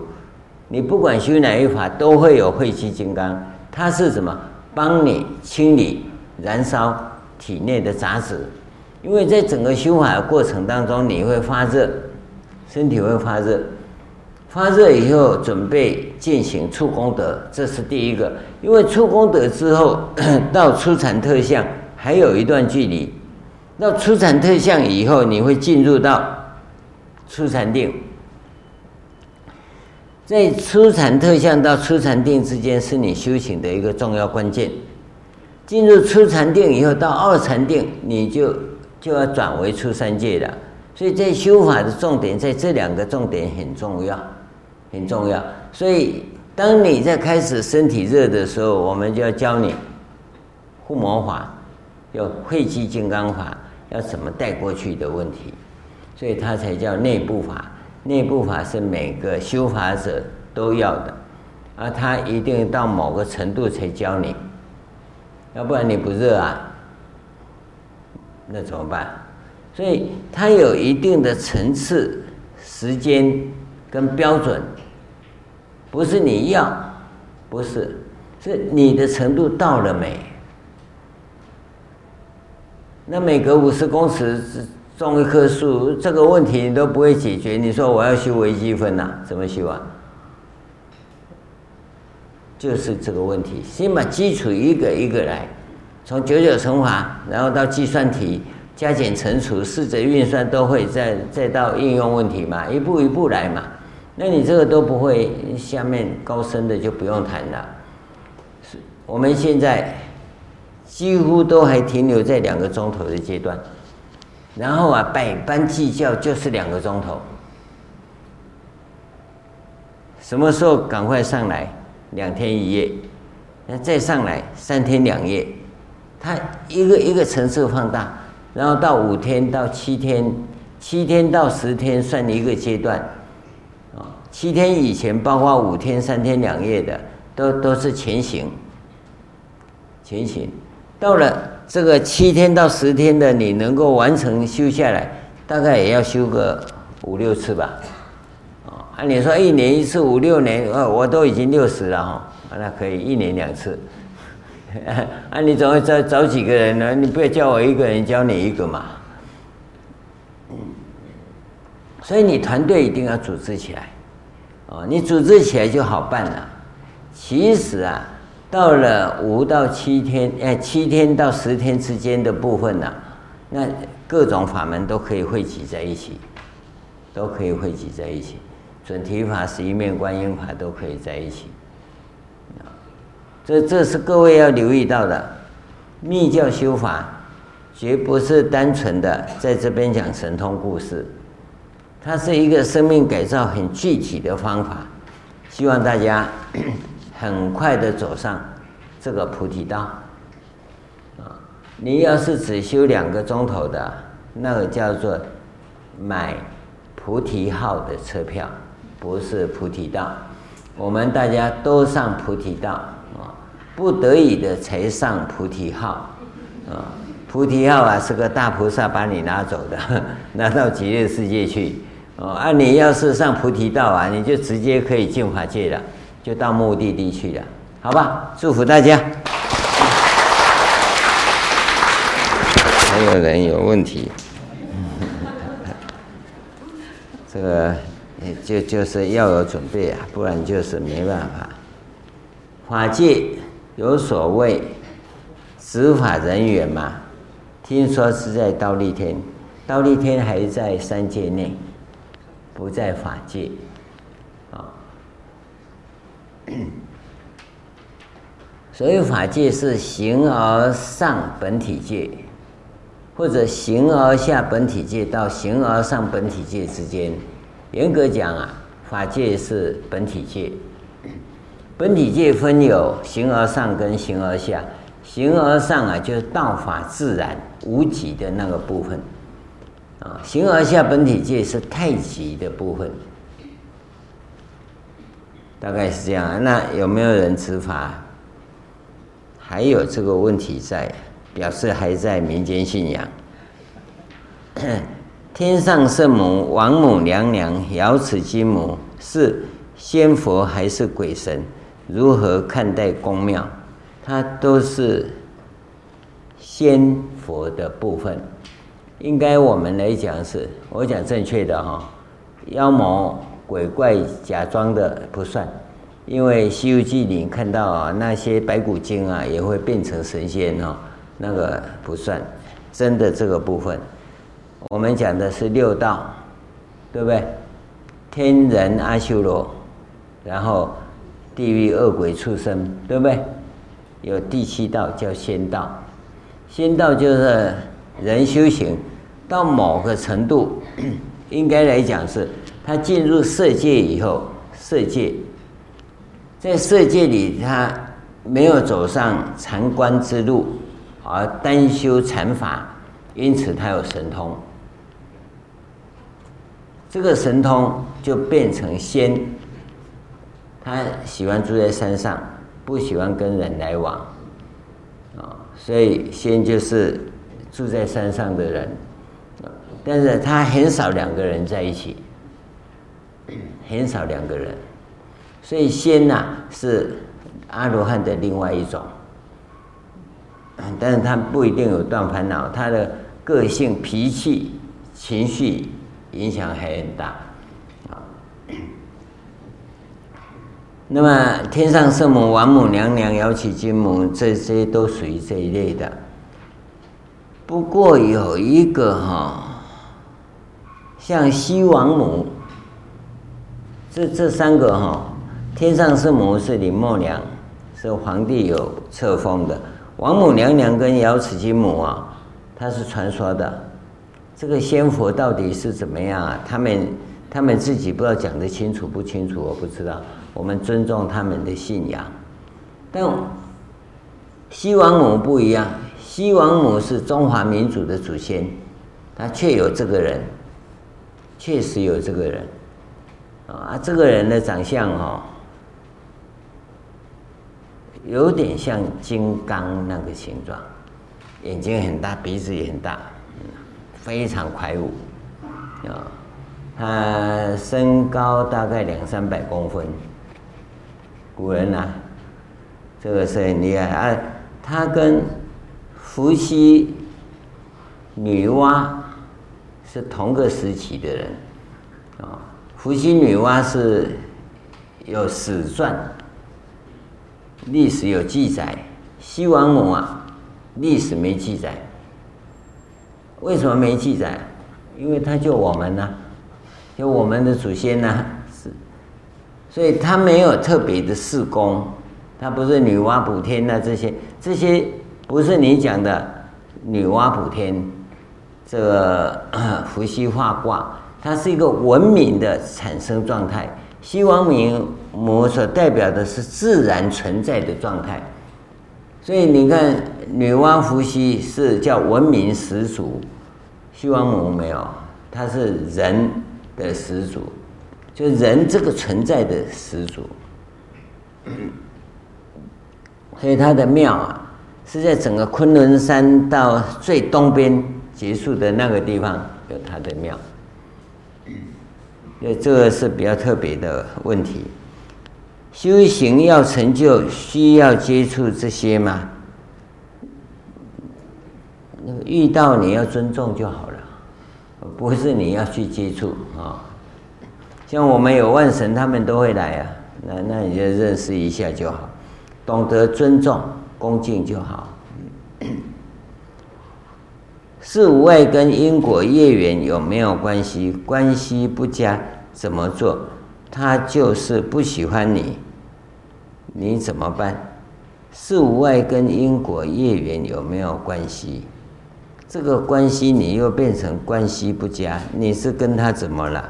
[SPEAKER 1] 你不管修哪一法都会有慧积金刚。它是什么？帮你清理、燃烧体内的杂质，因为在整个修法的过程当中，你会发热，身体会发热，发热以后准备进行出功德，这是第一个。因为出功德之后 到初禅特相还有一段距离。到初禅特相以后，你会进入到初禅定。在初禅特相到初禅定之间，是你修行的一个重要关键。进入初禅定以后，到二禅定，你就就要转为初三界了。所以在修法的重点，在这两个重点很重要，很重要。所以当你在开始身体热的时候，我们就要教你护摩法，要慧积金刚法。要怎么带过去的问题，所以它才叫内部法。内部法是每个修法者都要的，而他一定到某个程度才教你，要不然你不热啊，那怎么办？所以它有一定的层次、时间跟标准，不是你要，不是，是你的程度到了没？那每隔五十公尺种一棵树，这个问题你都不会解决。你说我要修微积分呐、怎么修啊？就是这个问题，先把基础一个一个来，从九九乘法，然后到计算题、加减乘除、四则运算都会，再再到应用问题嘛，一步一步来嘛。那你这个都不会，下面高深的就不用谈了。是，我们现在几乎都还停留在两个钟头的阶段，然后啊，百般计较就是两个钟头，什么时候赶快上来？两天一夜，那再上来三天两夜，它一个一个层次放大，然后到五天到七天，七天到十天算一个阶段，七天以前包括五天三天两夜的，都都是前行，前行，到了这个七天到十天的，你能够完成修下来，大概也要修个五六次吧。哦，按，你说一年一次五六年，呃，我都已经六十了哈，那可以一年两次。啊，你总会找找几个人呢？你不要叫我一个人教你一个嘛。所以你团队一定要组织起来，哦，你组织起来就好办了。其实啊，到了五到七天，哎，七天到十天之间的部分呢，那各种法门都可以汇集在一起，都可以汇集在一起。准提法、十一面观音法都可以在一起，这这是各位要留意到的。密教修法绝不是单纯的在这边讲神通故事，它是一个生命改造很具体的方法。希望大家 很快的走上这个菩提道。啊，你要是只修两个钟头的，那个叫做买菩提号的车票。不是菩提道，我们大家都上菩提道啊，不得已的才上菩提号啊。菩提号啊，是个大菩萨把你拿走的，拿到极乐世界去哦。啊，你要是上菩提道啊，你就直接可以进法界了，就到目的地去了，好吧？祝福大家。还有人有问题？这个。就就是要有准备啊，不然就是没办法。法界有所谓执法人员嘛，听说是在忉利天，忉利天还在三界内，不在法界啊。所以法界是形而上本体界，或者形而下本体界到形而上本体界之间。严格讲啊，法界是本体界，本体界分有形而上跟形而下。形而上啊，就是道法自然无极的那个部分啊。形而下本体界是太极的部分，大概是这样。那有没有人执法？还有这个问题在，表示还在民间信仰。天上圣母、王母娘娘、瑶池金母是仙佛还是鬼神？如何看待宫庙？它都是仙佛的部分。应该我们来讲是，我讲正确的哈。妖魔鬼怪假装的不算，因为《西游记》里看到啊，那些白骨精啊也会变成神仙哈，那个不算真的这个部分。我们讲的是六道，对不对？天人阿修罗，然后地狱恶鬼畜生，对不对？有第七道叫仙道，仙道就是人修行到某个程度，应该来讲是他进入色界以后，色界在色界里他没有走上禅观之路，而单修禅法，因此他有神通。这个神通就变成仙，他喜欢住在山上，不喜欢跟人来往，啊，所以仙就是住在山上的人，但是他很少两个人在一起，很少两个人，所以仙呐是阿罗汉的另外一种，但是他不一定有断烦恼，他的个性、脾气、情绪影响还很大啊。那么天上圣母、王母娘娘、瑶池金母，这些都属于这一类的。不过有一个哈，像西王母，这这三个哈，天上圣母是林默娘，是皇帝有册封的。王母娘娘跟瑶池金母啊，她是传说的。这个仙佛到底是怎么样啊？他们他们自己不知道讲得清楚不清楚，我不知道。我们尊重他们的信仰，但西王母不一样。西王母是中华民族的祖先，他确有这个人，确实有这个人啊。这个人的长相哦，有点像金刚那个形状，眼睛很大，鼻子也很大，非常魁梧啊。他身高大概两三百公分。古人啊，这个是很厉害啊！他跟伏羲女娲是同个时期的人啊。伏羲女娲是有史传，历史有记载。西王母啊，历史没记载。为什么没记载？因为他就我们呢、就我们的祖先呢、啊。所以他没有特别的事功，他不是女娲补天的这些，这些不是你讲的女娲补天，这个伏羲画卦，它是一个文明的产生状态。西王母所代表的是自然存在的状态，所以你看女娲伏羲是叫文明始祖，西王母没有，他是人的始祖。就人这个存在的始祖，所以他的庙啊，是在整个昆仑山到最东边结束的那个地方有他的庙，因为这个是比较特别的问题。修行要成就，需要接触这些吗？那个遇到你要尊重就好了，不是你要去接触啊。像我们有万神，他们都会来啊，那那你就认识一下就好，懂得尊重、恭敬就好。四无碍跟因果业缘有没有关系？关系不佳怎么做？他就是。不喜欢你，你怎么办？四无碍跟因果业缘有没有关系？这个关系你又变成关系不佳，你是。跟他怎么了？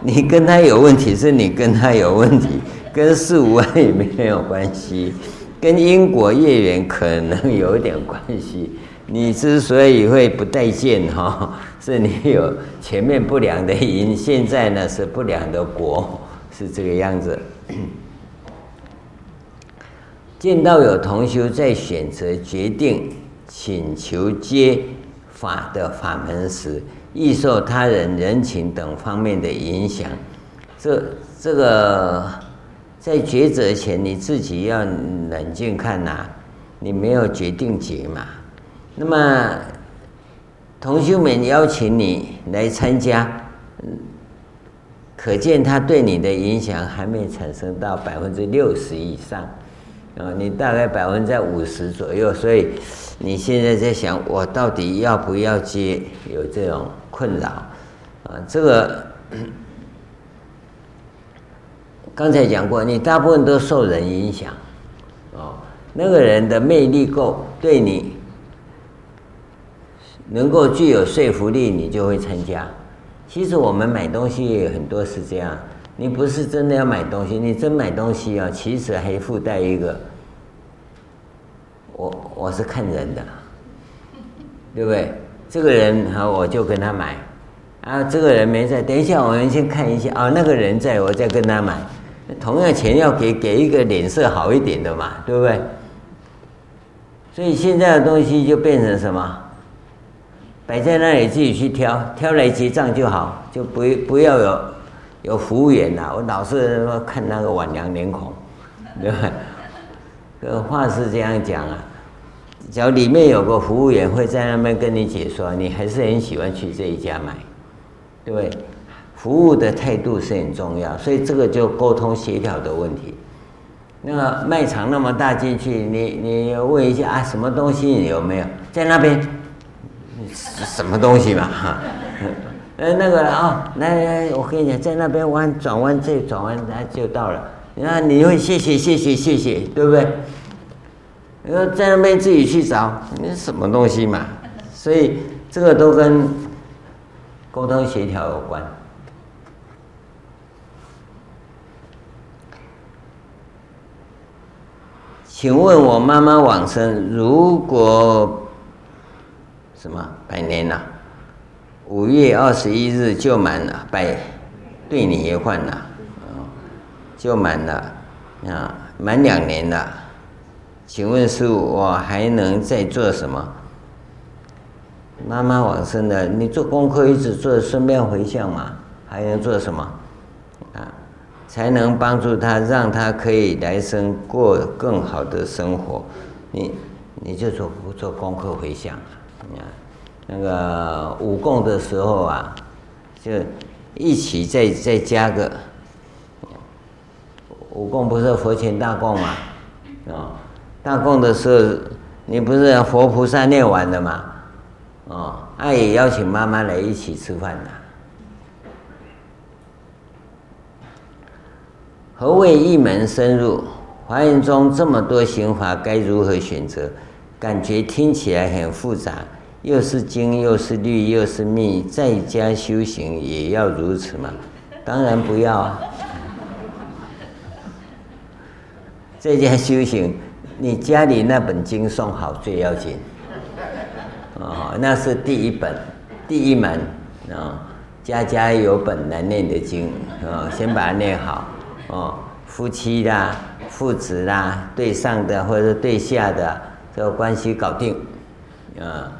[SPEAKER 1] 你跟他有问题，是。你跟他有问题，跟四无碍也没有关系，跟因果业缘可能有点关系。你之所以会不待见哈，是你有前面不良的因，现在呢是不良的果，是这个样子。见到有同修在选择决定请求接法的法门时，易受他人人情等方面的影响，这这个在抉择前你自己要冷静看呐，你没有决定结嘛。那么同修们邀请你来参加，可见他对你的影响还没产生到百分之六十以上，啊，你大概百分之五十左右，所以。你现在在想，我到底要不要接？有这种困扰啊？这个刚才讲过，你大部分都受人影响哦。那个人的魅力够，对你能够具有说服力，你就会参加。其实我们买东西也很多是这样，你不是真的要买东西，你真买东西啊，其实还附带一个。我我是看人的，对不对？这个人好，我就跟他买。啊，这个人没在，等一下我们先看一下啊，那个人在，我再跟他买。同样钱要给给一个脸色好一点的嘛，对不对？所以现在的东西就变成什么？摆在那里自己去挑，挑来结账就好，就不不要有有服务员呐。我老是说看那个晚娘脸孔，对吧？这个话是这样讲啊，只要里面有个服务员会在那边跟你解说，你还是很喜欢去这一家买，对不对？服务的态度是很重要，所以这个就沟通协调的问题。那个卖场那么大，进去你你问一下啊，什么东西有没有？在那边，什么东西嘛哈？呃，那个啊、哦，来来，我跟你讲，在那边弯转弯这转弯，那就到了。那你会谢谢谢谢谢谢，对不对？你说在那边自己去找，你什么东西嘛？所以这个都跟沟通协调有关。请问我妈妈往生，如果什么百年了？五月二十一日就满了，百对你也换了，就满了啊，满两年了。请问师父，我还能再做什么？妈妈往生的，你做功课一直做，顺便回向嘛，还能做什么？才能帮助他，让他可以来生过更好的生活。你你就做做功课回向啊。那个五供的时候啊，就一起再再加个五供，不是佛前大供嘛？啊，大供的时候，你不是佛菩萨念完了吗？哦，他也邀请妈妈来一起吃饭的。何谓一门深入？华严中这么多行法，该如何选择？感觉听起来很复杂。又是经，又是律，又是密，在家修行也要如此吗？当然不要啊！在家修行，你家里那本经诵好最要紧。哦，那是第一本，第一门啊！家家有本难念的经啊，先把它念好哦。夫妻啦，父子啦，对上的或者对下的这个关系搞定啊。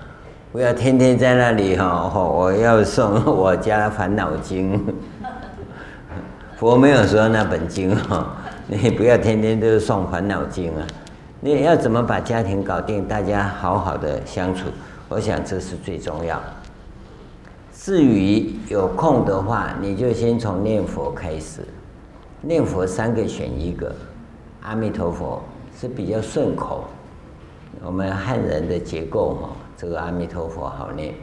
[SPEAKER 1] 不要天天在那里哈，我要送 我家烦恼经。佛没有说那本经哈，你不要天天都送烦恼经啊。你要怎么把家庭搞定，大家好好的相处，我想这是最重要。至于有空的话，你就先从念佛开始，念佛三个选一个，阿弥陀佛是比较顺口，我们汉人的结构哈。这个阿弥陀佛好念。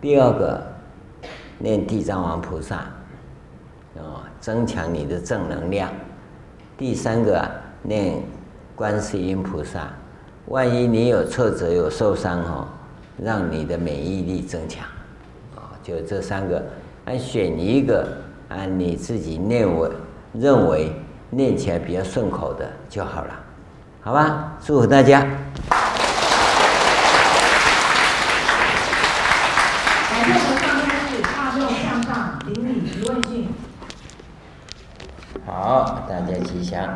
[SPEAKER 1] 第二个，念地藏王菩萨，啊，增强你的正能量。第三个，念观世音菩萨，万一你有挫折、有受伤哦，让你的免疫力增强。啊，就这三个，啊选一个按你自己念我认为念起来比较顺口的就好了，好吧？祝福大家。好，大家吉祥。